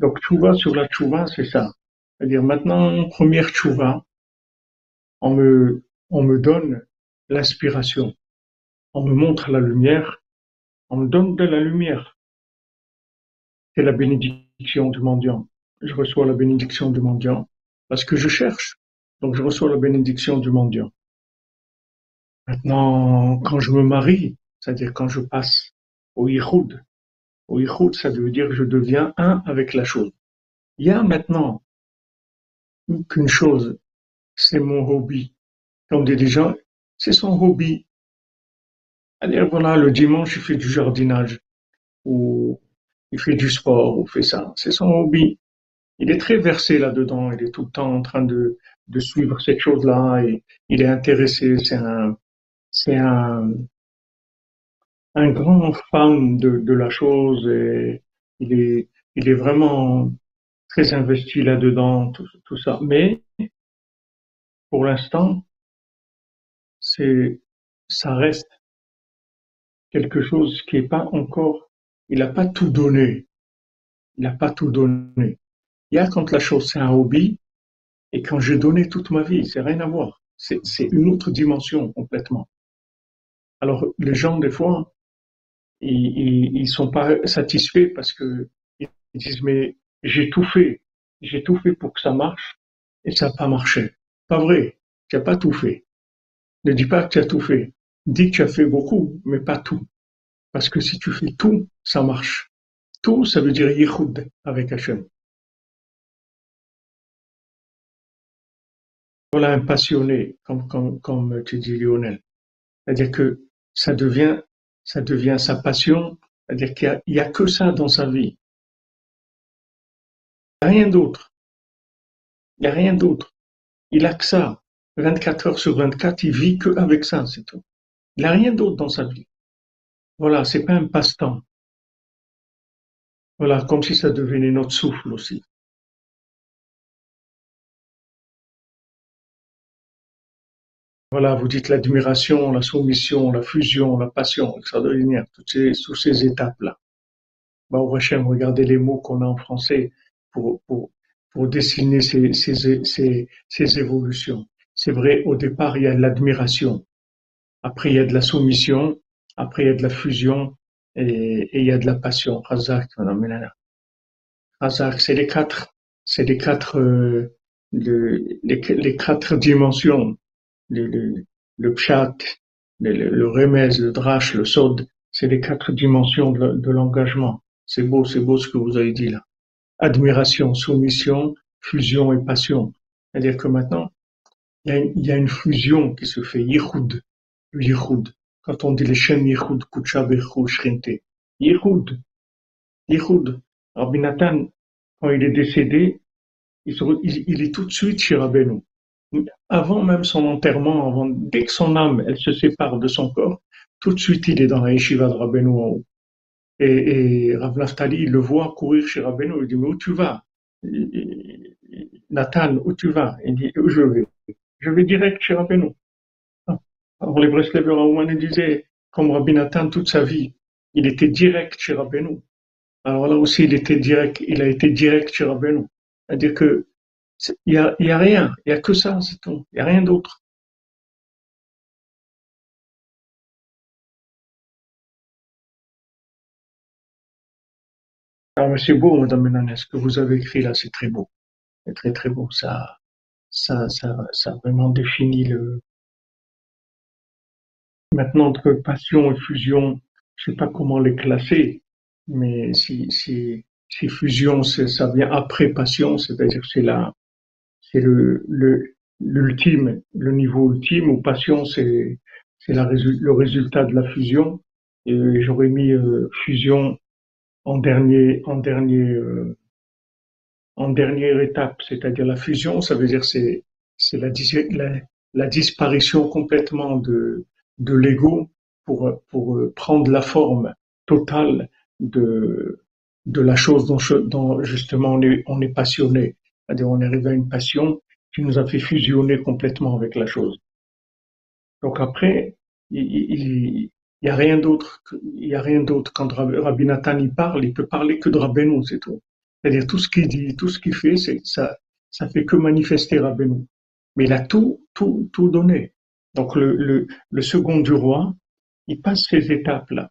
Donc, tchouva sur la tchouva, c'est ça. C'est-à-dire, maintenant, première tchouva, on me, on me donne l'inspiration. on me montre la lumière, on me donne de la lumière. C'est la bénédiction du mendiant. Je reçois la bénédiction du mendiant parce que je cherche. Donc je reçois la bénédiction du mendiant. Maintenant, quand je me marie, c'est-à-dire quand je passe au Yichud, au Yichud, ça veut dire que je deviens un avec la chose. Il y a maintenant qu'une chose, c'est mon hobby. Comme dit les gens, c'est son hobby. Allez, voilà, le dimanche, il fait du jardinage, ou il fait du sport, ou fait ça. C'est son hobby. Il est très versé là-dedans. Il est tout le temps en train de, de suivre cette chose-là et il est intéressé. C'est un, c'est un, un grand fan de, de la chose et il est, il est vraiment très investi là-dedans, tout, tout ça. Mais, pour l'instant, c'est, ça reste quelque chose qui est pas encore, il n'a pas tout donné. Il n'a pas tout donné. Il y a quand la chose c'est un hobby et quand j'ai donné toute ma vie, c'est rien à voir. C'est, une autre dimension complètement. Alors, les gens, des fois, ils, ils, sont pas satisfaits parce que ils disent, mais j'ai tout fait. J'ai tout fait pour que ça marche et ça n'a pas marché. Pas vrai. Tu n'as pas tout fait. Ne dis pas que tu as tout fait. Dis que tu as fait beaucoup, mais pas tout. Parce que si tu fais tout, ça marche. Tout, ça veut dire yichud avec Hachem. Voilà un passionné, comme, comme, tu dis Lionel. C'est-à-dire que ça devient, ça devient sa passion. C'est-à-dire qu'il n'y a, a, que ça dans sa vie. Il n'y a rien d'autre. Il n'y a rien d'autre. Il a que ça. 24 heures sur 24, il vit que avec ça, c'est tout. Il n'a rien d'autre dans sa vie. Voilà, c'est pas un passe-temps. Voilà, comme si ça devenait notre souffle aussi. Voilà, vous dites l'admiration, la soumission, la fusion, la passion extraordinaire, toutes ces, toutes ces étapes-là. Bah, Hachem, regardez les mots qu'on a en français pour, pour, pour dessiner ces, ces, ces, évolutions. C'est vrai, au départ, il y a de l'admiration. Après, il y a de la soumission. Après, il y a de la fusion. Et, il y a de la passion. Razak, Razak, c'est les quatre, c'est les quatre, euh, le, les, les quatre dimensions le, pshat, le, remez, le drash, le sod, c'est les quatre dimensions de, l'engagement. C'est beau, c'est beau ce que vous avez dit là. Admiration, soumission, fusion et passion. C'est-à-dire que maintenant, il y, a une, il y a une fusion qui se fait, yichud. Quand on dit les shem yichud, kucha bechu, shrinte. Yichud, yichud. Rabbi quand il est décédé, il est tout de suite chez Rabbeinu avant même son enterrement, avant, dès que son âme, elle se sépare de son corps, tout de suite il est dans la yeshiva de Rabbeinu en haut. Et, et Rav Naftali le voit courir chez Rabbeinu, il dit, mais où tu vas? Nathan, où tu vas? Il dit, où je vais? Je vais direct chez Rabbeinu. Alors les Breslevers à disaient, comme Rabbi Nathan toute sa vie, il était direct chez Rabbeinu. Alors là aussi, il était direct, il a été direct chez Rabbeinu. C'est-à-dire que il y a, a rien, il y a que ça, c'est tout. Il y a rien d'autre. Ah, mais c'est beau, Madame Ménanès, ce que vous avez écrit là, c'est très beau. C'est très très beau. Ça, ça, ça, ça vraiment définit le. Maintenant, entre passion et fusion, je sais pas comment les classer, mais si, si, si fusion, ça vient après passion, c'est-à-dire c'est la, c'est le, le, l'ultime, le niveau ultime, ou passion, c'est, c'est la, le résultat de la fusion. Et j'aurais mis euh, fusion en dernier, en dernier, euh, en dernière étape, c'est-à-dire la fusion, ça veut dire c'est, c'est la, la, disparition complètement de, de l'ego pour, pour euh, prendre la forme totale de, de la chose dont, dont justement on est, on est passionné. On est arrivé à une passion qui nous a fait fusionner complètement avec la chose. Donc après, il n'y a rien d'autre. Il y a rien d'autre. Quand Rabbi Nathan y parle, il peut parler que de Rabbeinu, c'est tout. C'est-à-dire tout ce qu'il dit, tout ce qu'il fait, ça, ça fait que manifester Rabbeinu. Mais il a tout, tout, tout donné. Donc le, le, le second du roi, il passe ces étapes-là.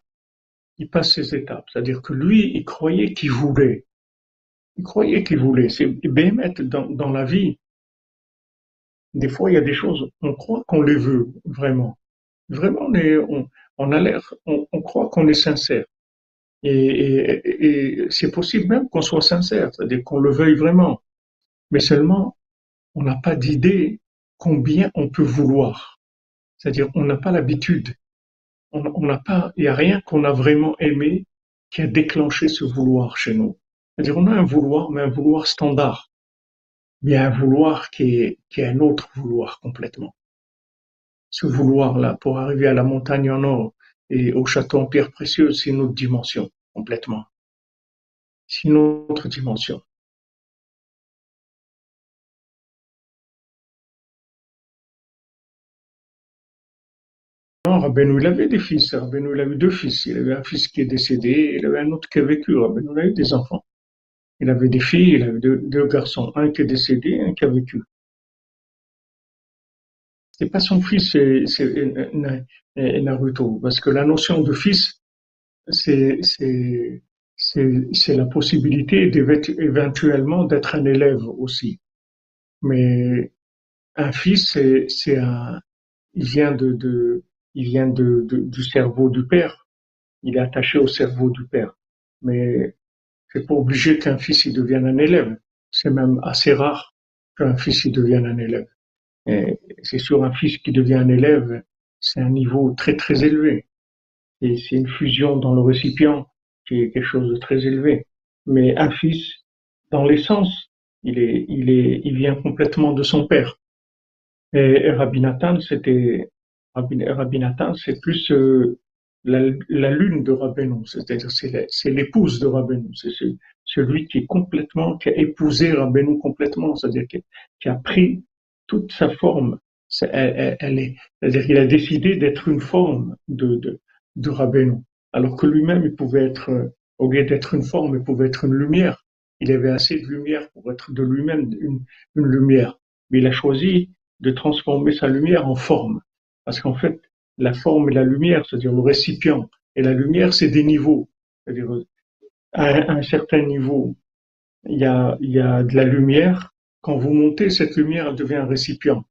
Il passe ces étapes. C'est-à-dire que lui, il croyait qu'il voulait. Il croyait qu'il voulait. C'est bémettre dans, dans la vie. Des fois, il y a des choses, on croit qu'on les veut, vraiment. Vraiment, on, a l'air, on, croit qu'on est sincère. Et c'est possible même qu'on soit sincère, c'est-à-dire qu'on le veuille vraiment. Mais seulement, on n'a pas d'idée combien on peut vouloir. C'est-à-dire, on n'a pas l'habitude. On n'a pas, il n'y a rien qu'on a vraiment aimé qui a déclenché ce vouloir chez nous. C'est-à-dire, on a un vouloir, mais un vouloir standard. Mais un vouloir qui est, qui est un autre vouloir complètement. Ce vouloir-là, pour arriver à la montagne en or et au château en pierre précieuse, c'est une autre dimension, complètement. C'est une autre dimension. Rabbeinu, il avait des fils. Rabbeinu, il avait deux fils. Il avait un fils qui est décédé, il avait un autre qui a vécu. Rabbeinu, il avait des enfants. Il avait des filles, il avait deux, garçons. Un qui est décédé, un qui a vécu. C'est pas son fils, c'est Naruto. Parce que la notion de fils, c'est la possibilité éventuellement d'être un élève aussi. Mais un fils, c'est un, il vient de, de il vient du cerveau du père. Il est attaché au cerveau du père. Mais c'est pas obligé qu'un fils il devienne un élève. C'est même assez rare qu'un fils il devienne un élève. C'est sûr un fils qui devient un élève, c'est un niveau très très élevé. Et c'est une fusion dans le récipient qui est quelque chose de très élevé. Mais un fils, dans l'essence, il est, il est, il vient complètement de son père. Et, et Rabbi Nathan, c'était, Rabbi, Rabbi Nathan, c'est plus euh, la, la lune de Rabbeinu, c'est-à-dire c'est l'épouse de Rabbeinu, c'est celui qui est complètement, qui a épousé Rabbeinu complètement, c'est-à-dire qui, a pris toute sa forme. Elle, est, c'est-à-dire qu'il a décidé d'être une forme de, de, de alors que lui-même il pouvait être, euh, au lieu d'être une forme, il pouvait être une lumière. Il avait assez de lumière pour être de lui-même une, une lumière, mais il a choisi de transformer sa lumière en forme. Parce qu'en fait, la forme et la lumière, c'est-à-dire le récipient et la lumière, c'est des niveaux. C'est-à-dire, à un, certain niveau, il y, a, il y a de la lumière. Quand vous montez, cette lumière elle devient un récipient.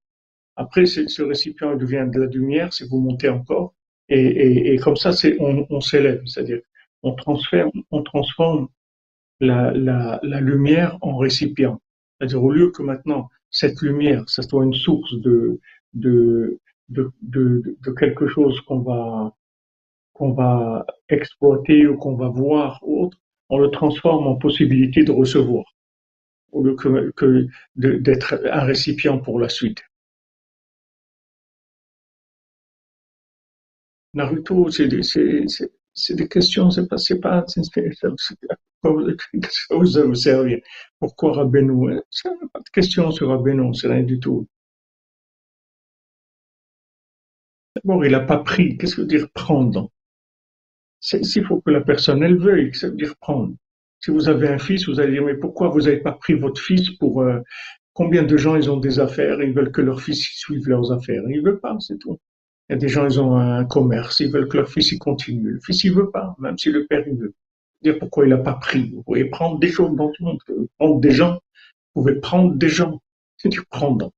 Après, ce récipient il devient de la lumière si vous montez encore. Et, et, et comme ça, c'est, on, on s'élève. C'est-à-dire, on transforme, on transforme la, la, la lumière en récipient. C'est-à-dire au lieu que maintenant cette lumière, ça soit une source de, de, de, quelque chose qu'on va, qu'on va exploiter ou qu'on va voir autre, on le transforme en possibilité de recevoir au lieu que, d'être un récipient pour la suite. Naruto, c'est des, questions, c'est pas, c'est pas, que vous avez servi? Pourquoi Rabbeinu? C'est pas de question sur Rabbeinu, c'est rien du tout. D'abord, il a pas pris. Qu'est-ce que veut dire prendre? S'il faut que la personne, elle veuille, ça veut dire prendre? Si vous avez un fils, vous allez dire, mais pourquoi vous n'avez pas pris votre fils pour, euh, combien de gens, ils ont des affaires, ils veulent que leur fils ils suive leurs affaires. Ils veulent pas, c'est tout. Il y a des gens, ils ont un commerce, ils veulent que leur fils, il continue. Le fils, il veut pas, même si le père, il veut. Dire pourquoi il n'a pas pris. Vous pouvez prendre des choses dans ce monde. Vous pouvez prendre des gens. Vous pouvez prendre des gens. C'est du prendre.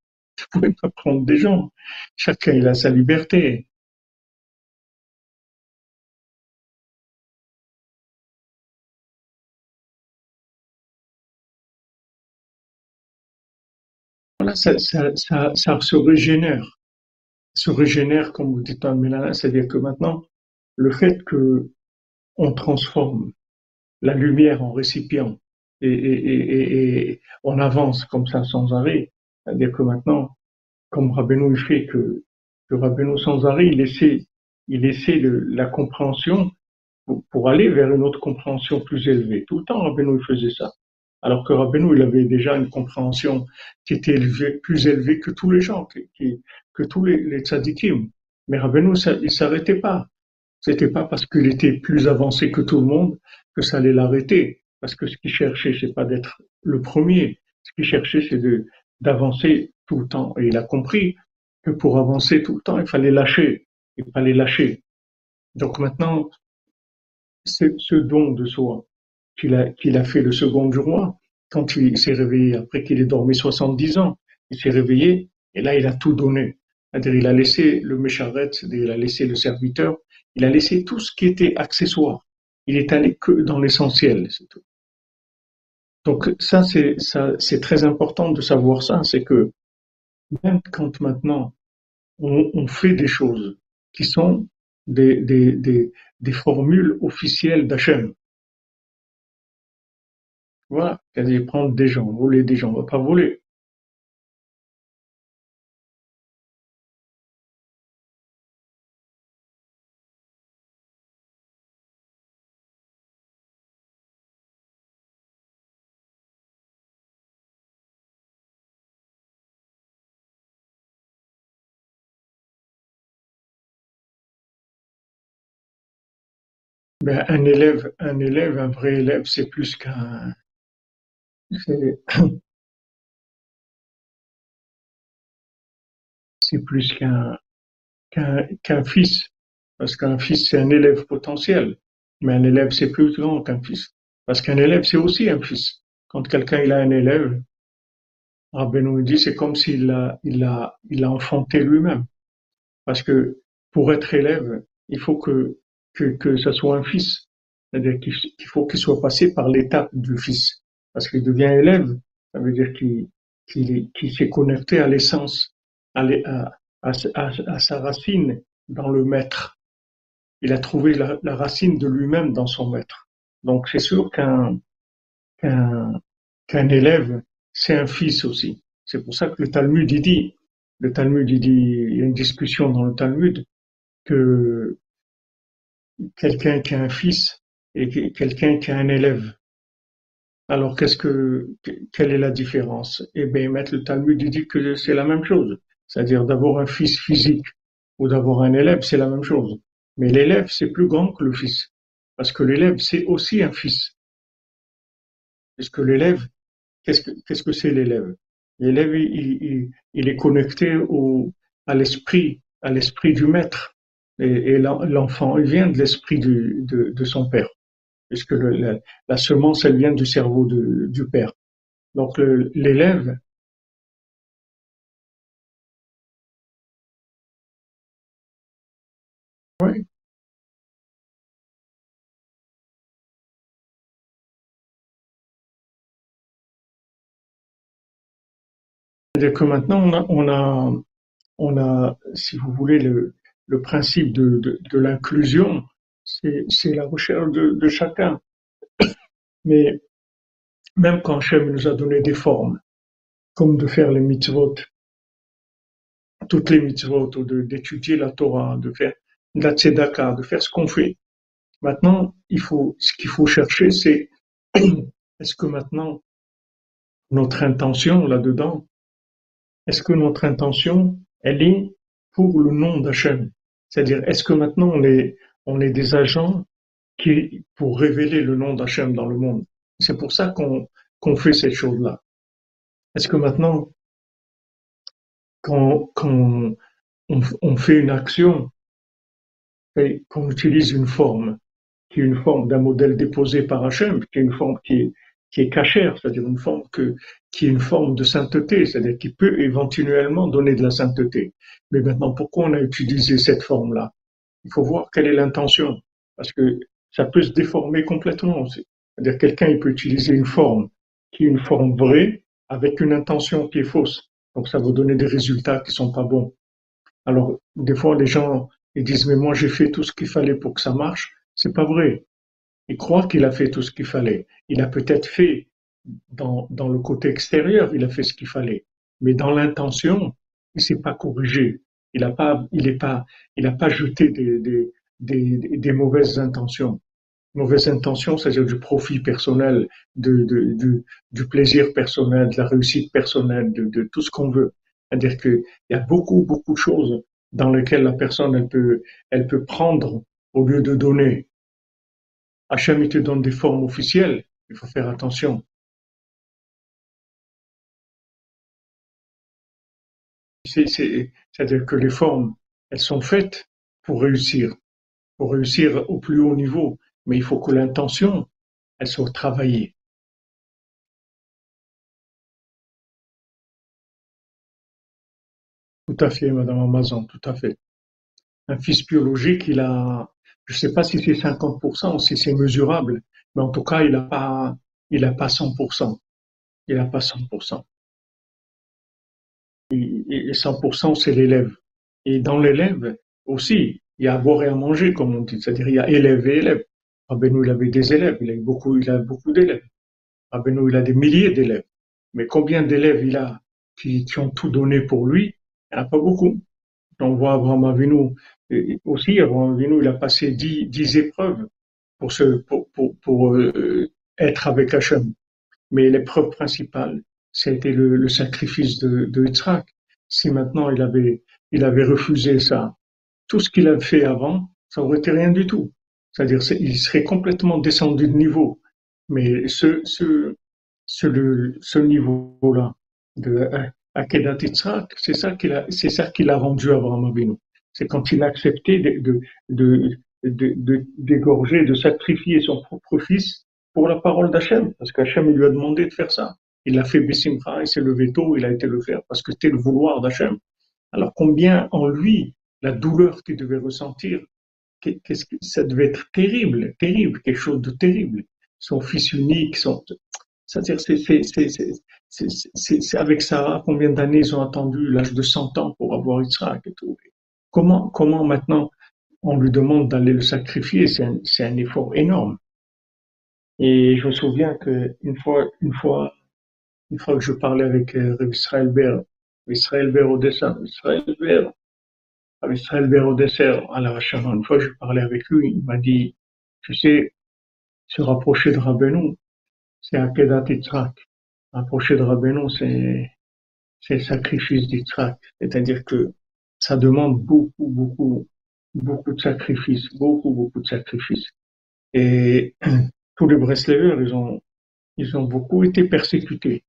Vous pouvez pas prendre des gens. Chacun, il a sa liberté. Voilà, ça, ça, ça, ça se régénère. Se régénère, comme vous dites en Mélana, c'est-à-dire que maintenant, le fait que on transforme la lumière en récipient et, et on avance comme ça sans arrêt, c'est-à-dire que maintenant, comme Rabbeinu il fait que, que Rabbeinu sans arrêt, il essaie, il essaie de, la compréhension pour, aller vers une autre compréhension plus élevée. Tout le temps, Rabbeinu il faisait ça. Alors que Rabbeinu, il avait déjà une compréhension qui était plus élevée que tous les gens, que tous les, les. Mais Rabbeinu, ça, il s'arrêtait pas. C'était pas parce qu'il était plus avancé que tout le monde que ça allait l'arrêter. Parce que ce qu'il cherchait, c'est pas d'être le premier. Ce qu'il cherchait, c'est de, d'avancer tout le temps. Et il a compris que pour avancer tout le temps, il fallait lâcher. Il fallait lâcher. Donc maintenant, c'est ce don de soi qu'il a, qu'il a fait le second jour, quand il s'est réveillé, après qu'il ait dormi 70 ans, il s'est réveillé, et là, il a tout donné. C'est-à-dire, il a laissé le mécharet, il a laissé le serviteur, il a laissé tout ce qui était accessoire. Il est allé que dans l'essentiel, c'est tout. Donc, ça, c'est, ça, c'est très important de savoir ça, c'est que même quand maintenant on, on fait des choses qui sont des, des, des, des formules officielles d'Hachem, voilà, prendre des gens, voler des gens, on va pas voler. Un élève, un élève, un vrai élève, c'est plus qu'un, c'est plus qu'un qu'un fils, parce qu'un fils c'est un élève potentiel, mais un élève c'est plus grand qu'un fils, parce qu'un élève c'est aussi un fils. Quand quelqu'un il a un élève, Rabbeinu dit c'est comme s'il l'a il a il a enfanté lui-même, parce que pour être élève, il faut que que que ça soit un fils, c'est-à-dire qu'il faut qu'il soit passé par l'étape du fils, parce qu'il devient élève, ça veut dire qu'il est- qu'il s'est connecté à l'essence, à, à, à, sa racine dans le maître. Il a trouvé la, racine de lui-même dans son maître. Donc c'est sûr qu'un qu'un qu'un élève, c'est un fils aussi. C'est pour ça que le Talmud il dit, le Talmud il dit, il y a une discussion dans le Talmud que quelqu'un qui a un fils et que- quelqu'un qui a un élève. Alors qu'est-ce que quelle est la différence? Eh bien, mettre le Talmud dit que c'est la même chose. C'est-à-dire d'avoir un fils physique ou d'avoir un élève, c'est la même chose. Mais l'élève, c'est plus grand que le fils. Parce que l'élève, c'est aussi un fils. Puisque l'élève, qu'est-ce que que c'est l'élève? L'élève, il- il est connecté au, à l'esprit, à l'esprit du maître. Et, et l'en- l'enfant, il vient de l'esprit de, son père. Puisque le- la, semence, elle vient du cerveau du père. Donc l'élève, ouais, c'est-à-dire que maintenant on a, on a, si vous voulez, le, le principe de, l'inclusion, c'est la recherche de, chacun. Mais même quand Hachem nous a donné des formes, comme de faire les mitzvot, toutes les mitzvot, ou d'étudier la Torah, de faire la de faire ce qu'on fait. Maintenant, il faut, ce qu'il faut chercher, c'est (clears throat) est-ce que maintenant notre intention là-dedans, est-ce que notre intention, elle est pour le nom d'Hachem? C'est-à-dire, est-ce que maintenant on est, des agents qui, pour révéler le nom d'Hachem dans le monde? C'est pour ça qu'on fait cette chose-là. Est-ce que maintenant, quand, on fait une action et qu'on utilise une forme, qui est une forme d'un modèle déposé par Hachem, qui est une forme qui est, qui est cachère, c'est-à-dire une forme que, qui est une forme de sainteté, c'est-à-dire qui peut éventuellement donner de la sainteté. Mais maintenant, pourquoi on a utilisé cette forme-là? Il faut voir quelle est l'intention, parce que ça peut se déformer complètement. C'est-à-dire quelqu'un il peut utiliser une forme qui est une forme vraie avec une intention qui est fausse. Donc ça va donner des résultats qui sont pas bons. Alors, des fois, les gens ils disent, mais moi j'ai fait tout ce qu'il fallait pour que ça marche. C'est pas vrai. Il croit qu'il a fait tout ce qu'il fallait. Il a peut-être fait dans, dans le côté extérieur, il a fait ce qu'il fallait. Mais dans l'intention, il s'est pas corrigé. Il a pas, il est pas, il a pas jeté des, des, des, mauvaises intentions. Mauvaise intention, c'est-à-dire du profit personnel, de, du, plaisir personnel, de la réussite personnelle, de, de tout ce qu'on veut. C'est-à-dire qu'il y a beaucoup, beaucoup de choses dans lesquelles la personne, elle peut, elle peut prendre au lieu de donner. Hachem, il te donne des formes officielles. Il faut faire attention. C'est, c'est, c'est-à-dire que les formes, elles sont faites pour réussir. pour réussir au plus haut niveau. Mais il faut que l'intention, elle soit travaillée. Tout à fait, Madame Amazon, tout à fait. Un fils biologique, il a, je ne sais pas si c'est 50% ou si c'est mesurable, mais en tout cas, il n'a pas, il a pas 100%. Il n'a pas 100%. Et 100%, c'est l'élève. Et dans l'élève aussi, il y a à boire et à manger, comme on dit. C'est-à-dire, il y a élève et élève. Rabbeinu, il avait des élèves, il a beaucoup, il a beaucoup d'élèves. Rabbeinu, il a des milliers d'élèves. Mais combien d'élèves il a qui, qui, ont tout donné pour lui? Il n'y en a pas beaucoup. On voit Abraham Avinu aussi. Abraham Avinu, il a passé dix, dix épreuves pour, euh, être avec Hachem. Mais l'épreuve principale, c'était le, le sacrifice de, de Yitzhak. Si maintenant il avait, refusé ça, tout ce qu'il avait fait avant, ça aurait été rien du tout. C'est-à-dire, il serait complètement descendu de niveau. Mais ce, ce niveau-là de Akedat Yitzhak, c'est ça qu'il a, c'est ça qu'il a rendu Abraham Avinu. C'est quand il a accepté de, de, de, d'égorger, de sacrifier son propre fils pour la parole d'Hachem, parce qu'Hachem lui a demandé de faire ça. Il a fait Bessimcha, il s'est levé tôt, il a été le faire parce que c'était le vouloir d'Hachem. Alors combien en lui, la douleur qu'il devait ressentir, qu'est-ce que ça devait être terrible, terrible, quelque chose de terrible. Son fils unique, son, c'est-à-dire, c'est avec Sarah, combien d'années ils ont attendu l'âge de 100 ans pour avoir Yitzhak et tout. Comment, maintenant on lui demande d'aller le sacrifier, c'est un, effort énorme. Et je me souviens qu'une fois, une fois, une fois que je parlais avec euh, Israël Ber, Israël Ber au Israël Ber, Israël Ber au à la une fois je parlais avec lui, il m'a dit, tu sais, se rapprocher de Rabbeinu, c'est Akedat Yitzhak. Rapprocher de Rabbeinu, c'est, c'est le sacrifice d'Yitzhak. C'est-à-dire que ça demande beaucoup, beaucoup, beaucoup de sacrifices, beaucoup, beaucoup de sacrifices. Et (clears throat) tous les Breslevers, ils ont, ils ont beaucoup été persécutés.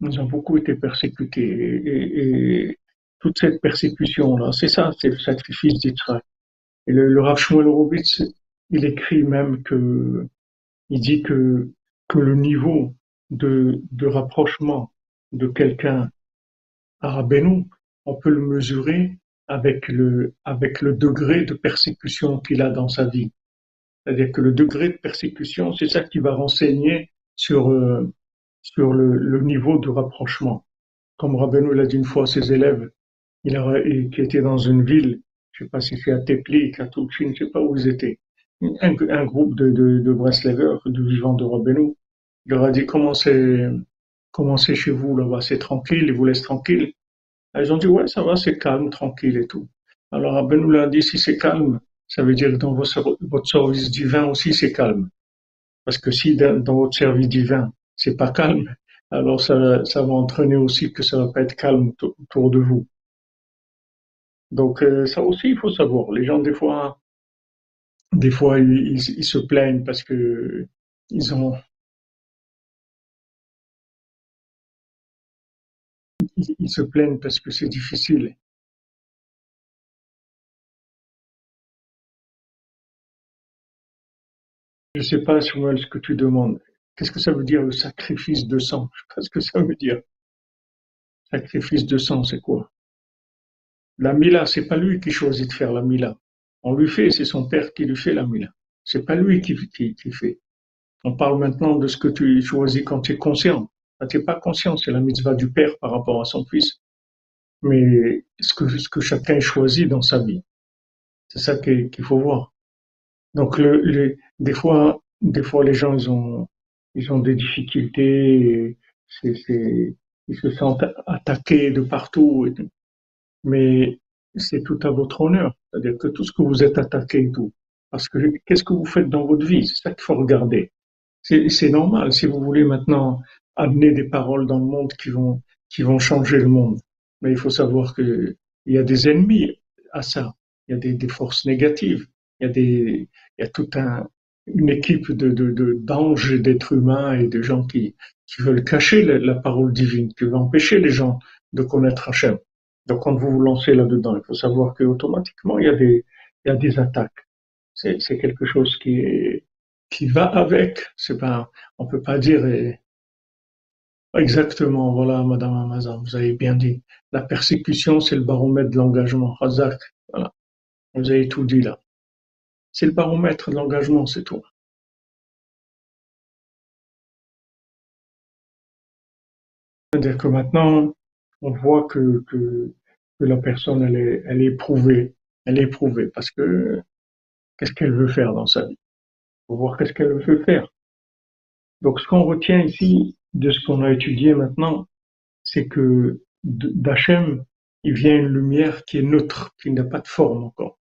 Ils ont beaucoup été persécutés. Et, toute cette persécution-là, c'est ça, c'est le sacrifice d'Yitzhak. Et le, le Rav Shmuel il écrit même que, il dit que, que le niveau de, rapprochement de quelqu'un à Rabbeinu, on peut le mesurer avec le, avec le degré de persécution qu'il a dans sa vie. C'est-à-dire que le degré de persécution, c'est ça qui va renseigner sur, euh, le, niveau de rapprochement. Comme Rabbeinu l'a dit une fois à ses élèves, il a, qui était dans une ville, je sais pas si c'est à Teplik, à je sais pas où ils étaient, un, groupe de, de, de Breslevers, de vivants de Rabbeinu, il leur a dit comment c'est, comment c'est chez vous là-bas, c'est tranquille, ils vous laissent tranquille. Ils ont dit, ouais, ça va, c'est calme, tranquille et tout. Alors, Abben nous l'a dit, si c'est calme, ça veut dire que dans votre service divin aussi, c'est calme. Parce que si dans, votre service divin, c'est pas calme, alors ça, ça va entraîner aussi que ça va pas être calme autour de vous. Donc, euh, ça aussi, il faut savoir. Les gens, des fois, des fois, ils, se plaignent parce que ils ont, ils se plaignent parce que c'est difficile. Je ne sais pas, Samuel, ce que tu demandes. Qu'est-ce que ça veut dire le sacrifice de sang? Je sais pas ce que ça veut dire. Sacrifice de sang, c'est quoi? La Mila, c'est pas lui qui choisit de faire la Mila. On lui fait, c'est son père qui lui fait la Mila. C'est pas lui qui, qui, qui fait. On parle maintenant de ce que tu choisis quand tu es conscient. Quand tu n'es pas conscient, c'est la mitzvah du père par rapport à son fils. Mais ce que, ce que chacun choisit dans sa vie, c'est ça qu'il faut voir. Donc, des fois, des fois, les gens, ils ont, ils ont des difficultés, ils se sentent attaqués de partout. Mais c'est tout à votre honneur. C'est-à-dire que tout ce que vous êtes attaqué et tout. Parce que qu'est-ce que vous faites dans votre vie? C'est ça qu'il faut regarder. C'est, normal. Si vous voulez maintenant amener des paroles dans le monde qui vont, qui vont changer le monde. Mais il faut savoir que il y a des ennemis à ça. Il y a des, des forces négatives. Il y a des, il y a toute un, une équipe de, de, d'anges et d'êtres humains et de gens qui, qui veulent cacher la, parole divine, qui veulent empêcher les gens de connaître Hachem. Donc quand vous vous lancez là-dedans, il faut savoir que automatiquement il y a des, il y a des attaques. c'est quelque chose qui va avec. C'est pas, on peut pas dire exactement, voilà, Madame Amazon, vous avez bien dit. La persécution, c'est le baromètre de l'engagement. Hazak, voilà. Vous avez tout dit là. C'est le baromètre de l'engagement, c'est tout. C'est-à-dire que maintenant, on voit que, la personne, elle est, elle est éprouvée. Elle est éprouvée parce que qu'est-ce qu'elle veut faire dans sa vie? Faut voir qu'est-ce qu'elle veut faire. Donc, ce qu'on retient ici de ce qu'on a étudié maintenant, c'est que d'Hachem, il vient une lumière qui est neutre, qui n'a pas de forme encore.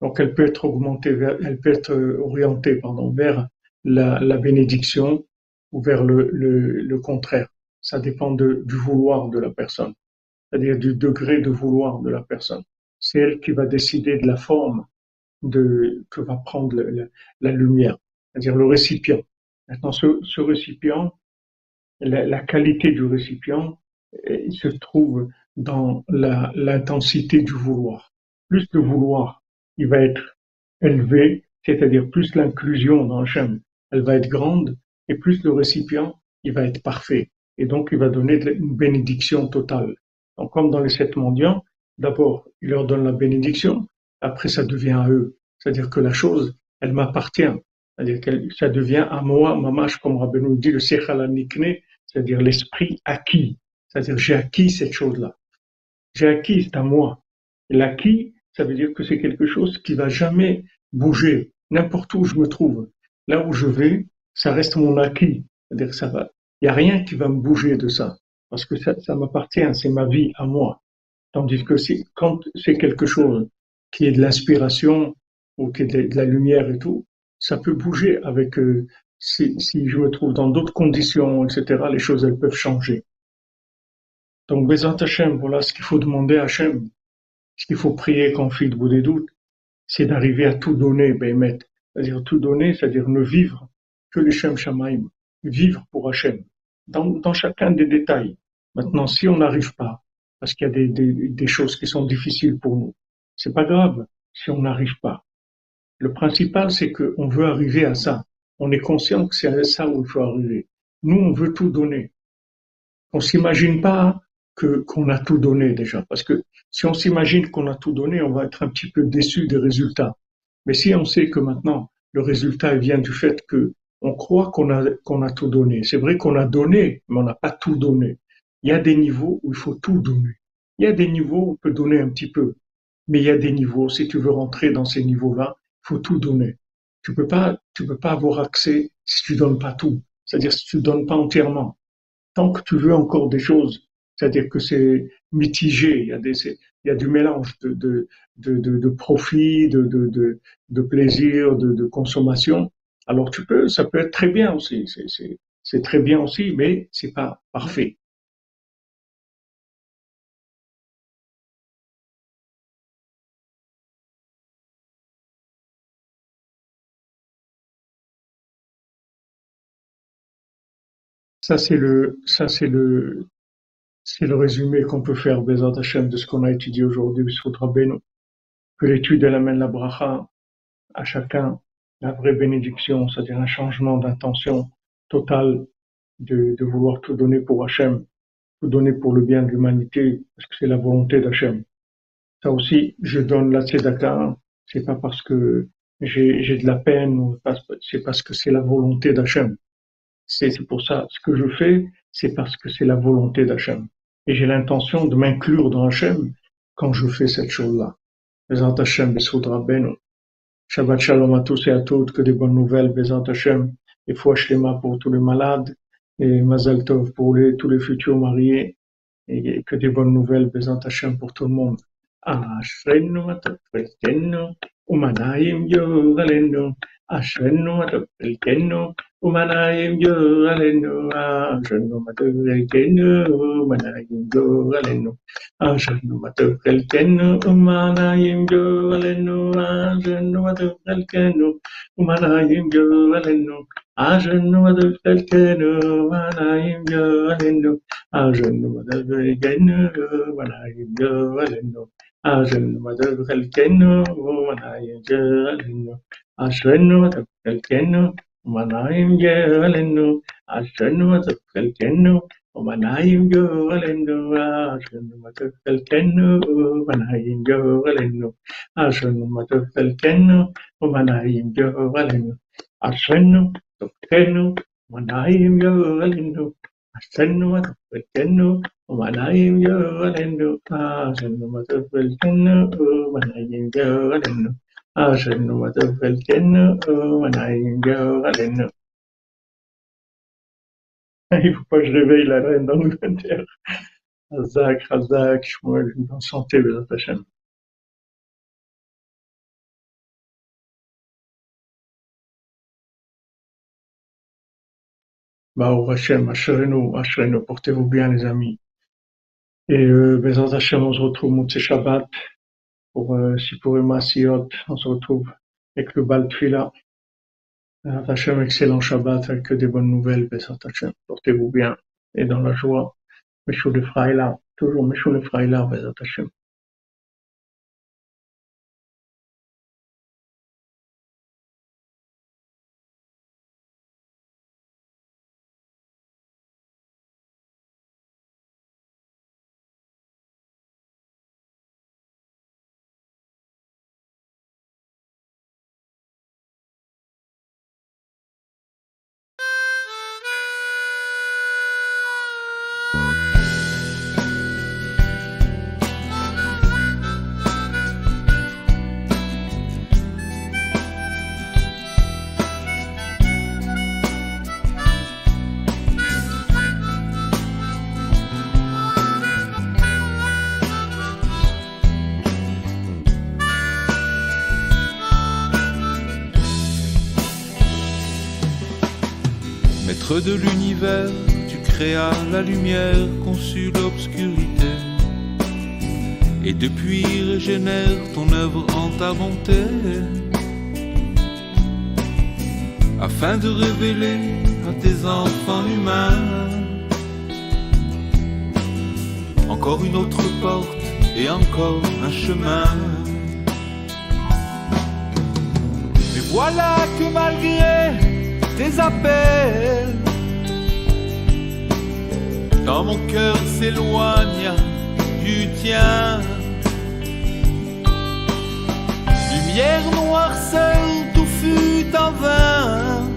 Donc, elle peut être augmentée, elle peut être orientée, pardon, vers la, bénédiction ou vers le contraire. Ça dépend du vouloir de la personne, c'est-à-dire du degré de vouloir de la personne. C'est elle qui va décider de la forme que va prendre la lumière, c'est-à-dire le récipient. Maintenant, ce, récipient, la, qualité du récipient, eh, il se trouve dans l'intensité du vouloir. Plus le vouloir, il va être élevé, c'est-à-dire plus l'inclusion dans le Shem, elle va être grande, et plus le récipient, il va être parfait. Et donc, il va donner une bénédiction totale. Donc, comme dans les sept mendiants, d'abord, il leur donne la bénédiction, après ça devient à eux. C'est-à-dire que la chose, elle m'appartient. C'est-à-dire que ça devient à moi, mamash, comme Rabbi nous dit, le sechal c'est-à-dire l'esprit acquis. C'est-à-dire j'ai acquis cette chose-là. J'ai acquis, c'est à moi. L'acquis, ça veut dire que c'est quelque chose qui va jamais bouger, n'importe où je me trouve. Là où je vais, ça reste mon acquis. C'est-à-dire ça va. Il n'y a rien qui va me bouger de ça. Parce que ça, ça m'appartient, c'est ma vie à moi. Tandis que quand c'est quelque chose qui est de l'inspiration ou qui est de la lumière et tout, ça peut bouger avec, euh, si, je me trouve dans d'autres conditions, etc., les choses, elles peuvent changer. Donc, Bézant Hachem, voilà ce qu'il faut demander à Hachem. Ce qu'il faut prier quand on bout des doutes, c'est d'arriver à tout donner, Bémet. C'est-à-dire tout donner, c'est-à-dire ne vivre que les Shem Shamaim, vivre pour Hachem, dans, chacun des détails. Maintenant, si on n'arrive pas, parce qu'il y a des, choses qui sont difficiles pour nous, c'est pas grave si on n'arrive pas. Le principal, c'est qu'on veut arriver à ça. On est conscient que c'est à ça où il faut arriver. Nous, on veut tout donner. On s'imagine pas qu'on a tout donné déjà, parce que si on s'imagine qu'on a tout donné, on va être un petit peu déçu des résultats. Mais si on sait que maintenant le résultat vient du fait que on croit qu'on a qu'on a tout donné, c'est vrai qu'on a donné, mais on n'a pas tout donné. Il y a des niveaux où il faut tout donner. Il y a des niveaux où on peut donner un petit peu. Mais il y a des niveaux, si tu veux rentrer dans ces niveaux-là, il faut tout donner. Tu peux pas, tu peux pas avoir accès si tu donnes pas tout. C'est-à-dire si tu donnes pas entièrement. Tant que tu veux encore des choses, c'est-à-dire que c'est mitigé, il y a des, il y a du mélange de, de, de, de, de profit, de, de, de, de plaisir, de, de consommation. Alors tu peux, ça peut être très bien aussi, c'est très bien aussi, mais c'est pas parfait. Ça, c'est le, ça, c'est le, c'est le résumé qu'on peut faire, Bézat Hachem, de ce qu'on a étudié aujourd'hui sur Rabbeinu. Que l'étude, elle amène la bracha à chacun, la vraie bénédiction, c'est-à-dire un changement d'intention totale de, de vouloir tout donner pour Hachem, tout donner pour le bien de l'humanité, parce que c'est la volonté d'Hachem. Ça aussi, je donne la tzedaka, c'est pas parce que j'ai, de la peine, c'est parce que c'est la volonté d'Hachem. C'est pour ça, ce que je fais, c'est parce que c'est la volonté d'Hachem. Et j'ai l'intention de m'inclure dans Hachem quand je fais cette chose-là. Hachem. Shabbat Shalom à tous et à toutes, que des bonnes nouvelles, Bézant Hachem, et foi Shlema pour tous les malades, et Mazal Tov pour les, tous les futurs mariés, et que des bonnes nouvelles, Bézant Hachem pour tout le monde. Yoralenu, ഉമനായും ജോകലെന്നു ആഷണ്ണു മതുക്കൽക്കെന്നു ഉമനായും ജോകലെന്നു ആഷണ്ണു മതുക്കൽക്കെന്നു ഉമ്മാനായും ജോകലെന്നു ആഷണ്ണു മതുക്കൽക്കെന്നു ഉമനായും ജോകലെന്നു ആഷണ്ണു മതുക്കൽക്കെന്നു ഉമാനായും ജോകലെന്നു ആഷണ്ണു മതുക്കൽക്കെന്നു ഉമനായും ജോകലെന്നു ആഷണ്ണു മതുക്കൽക്കെന്നു ഉമനായും മനായിങ്കലന്നു അച്ഛനു മതക്കൽ ചെന്നു. മനായിങ്കോവലെന്നു ആശുന്നു മതക്കൽ ചെന്നു. മനായിങ്കോവലെന്നു ആശുന്നു മതക്കൽ ചെന്നു. മനായിങ്കോവലെന്നു അച്ഛനും തൊക്കനു മനായിങ്കോവലെന്നു അച്ഛനു മതക്കൽ ചെന്നു. മനായിങ്കോവലെന്നു ആശുന്നു മതക്കൽ ചെന്നു. മനായിങ്കോവലെന്നു 二十五的维登 n'a guère haleine. Il faut pas que je réveille la reine d'Angleterre. Razak, Razak, Shmuel, une bonne santé, Bézat Hachem. Bahou Hachem, Asherenu, Asherenu, portez-vous bien les amis. Et euh, Bézat Hachem, on se retrouve Moutse Shabbat pour euh, Sipurim Asiyot, on se retrouve avec le Bal Tfila. Bezat Hashem, excellent Shabbat avec que des bonnes nouvelles, Hashem, portez-vous bien et dans la joie. Meshou le Fraïla, toujours Meshou le Fraïla. De l'univers, tu créas la lumière, conçus l'obscurité. Et depuis régénère ton œuvre en ta bonté. Afin de révéler à tes enfants humains encore une autre porte et encore un chemin. Mais voilà que malgré tes appels. Dans mon cœur s'éloigne du tien. Lumière noirceur, tout fut en vain.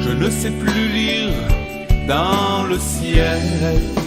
Je ne sais plus lire dans le ciel.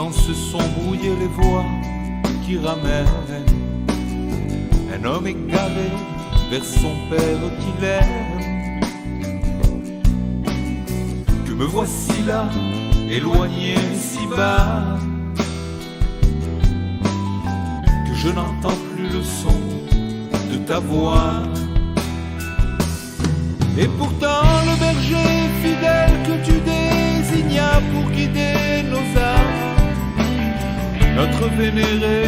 L'univers, dans ce son brouillé les voix qui ramènent un homme égaré vers son père qu'il aime. Que me voici là, éloigné si bas, que je n'entends plus le son de ta voix. Et pourtant le berger fidèle que tu désignas pour guider nos notre vénéré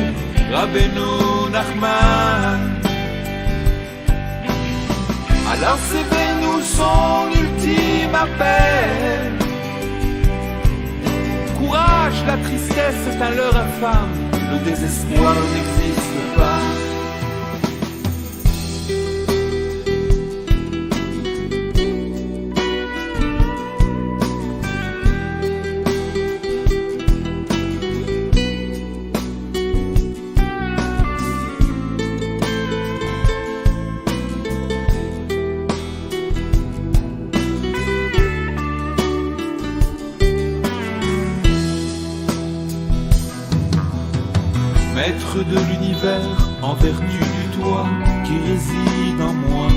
Rabbeinu Nachman. Alors c'est nous son ultime appel. Courage, la tristesse est un leurre infâme, le désespoir n'existe vertu du toit qui réside en moi,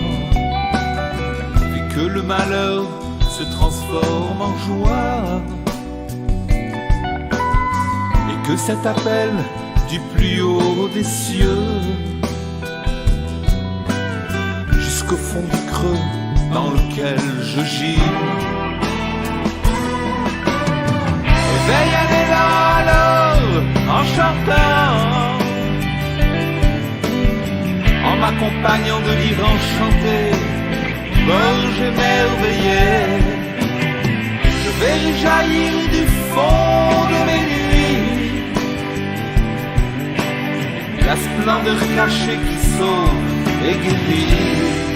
fais que le malheur se transforme en joie, et que cet appel du plus haut des cieux jusqu'au fond du creux dans lequel je gis. Éveille élan alors en chantant, m'accompagnant de livres enchantés, gorge émerveillée. Je vais jaillir du fond de mes nuits la splendeur cachée qui sauve et guérit.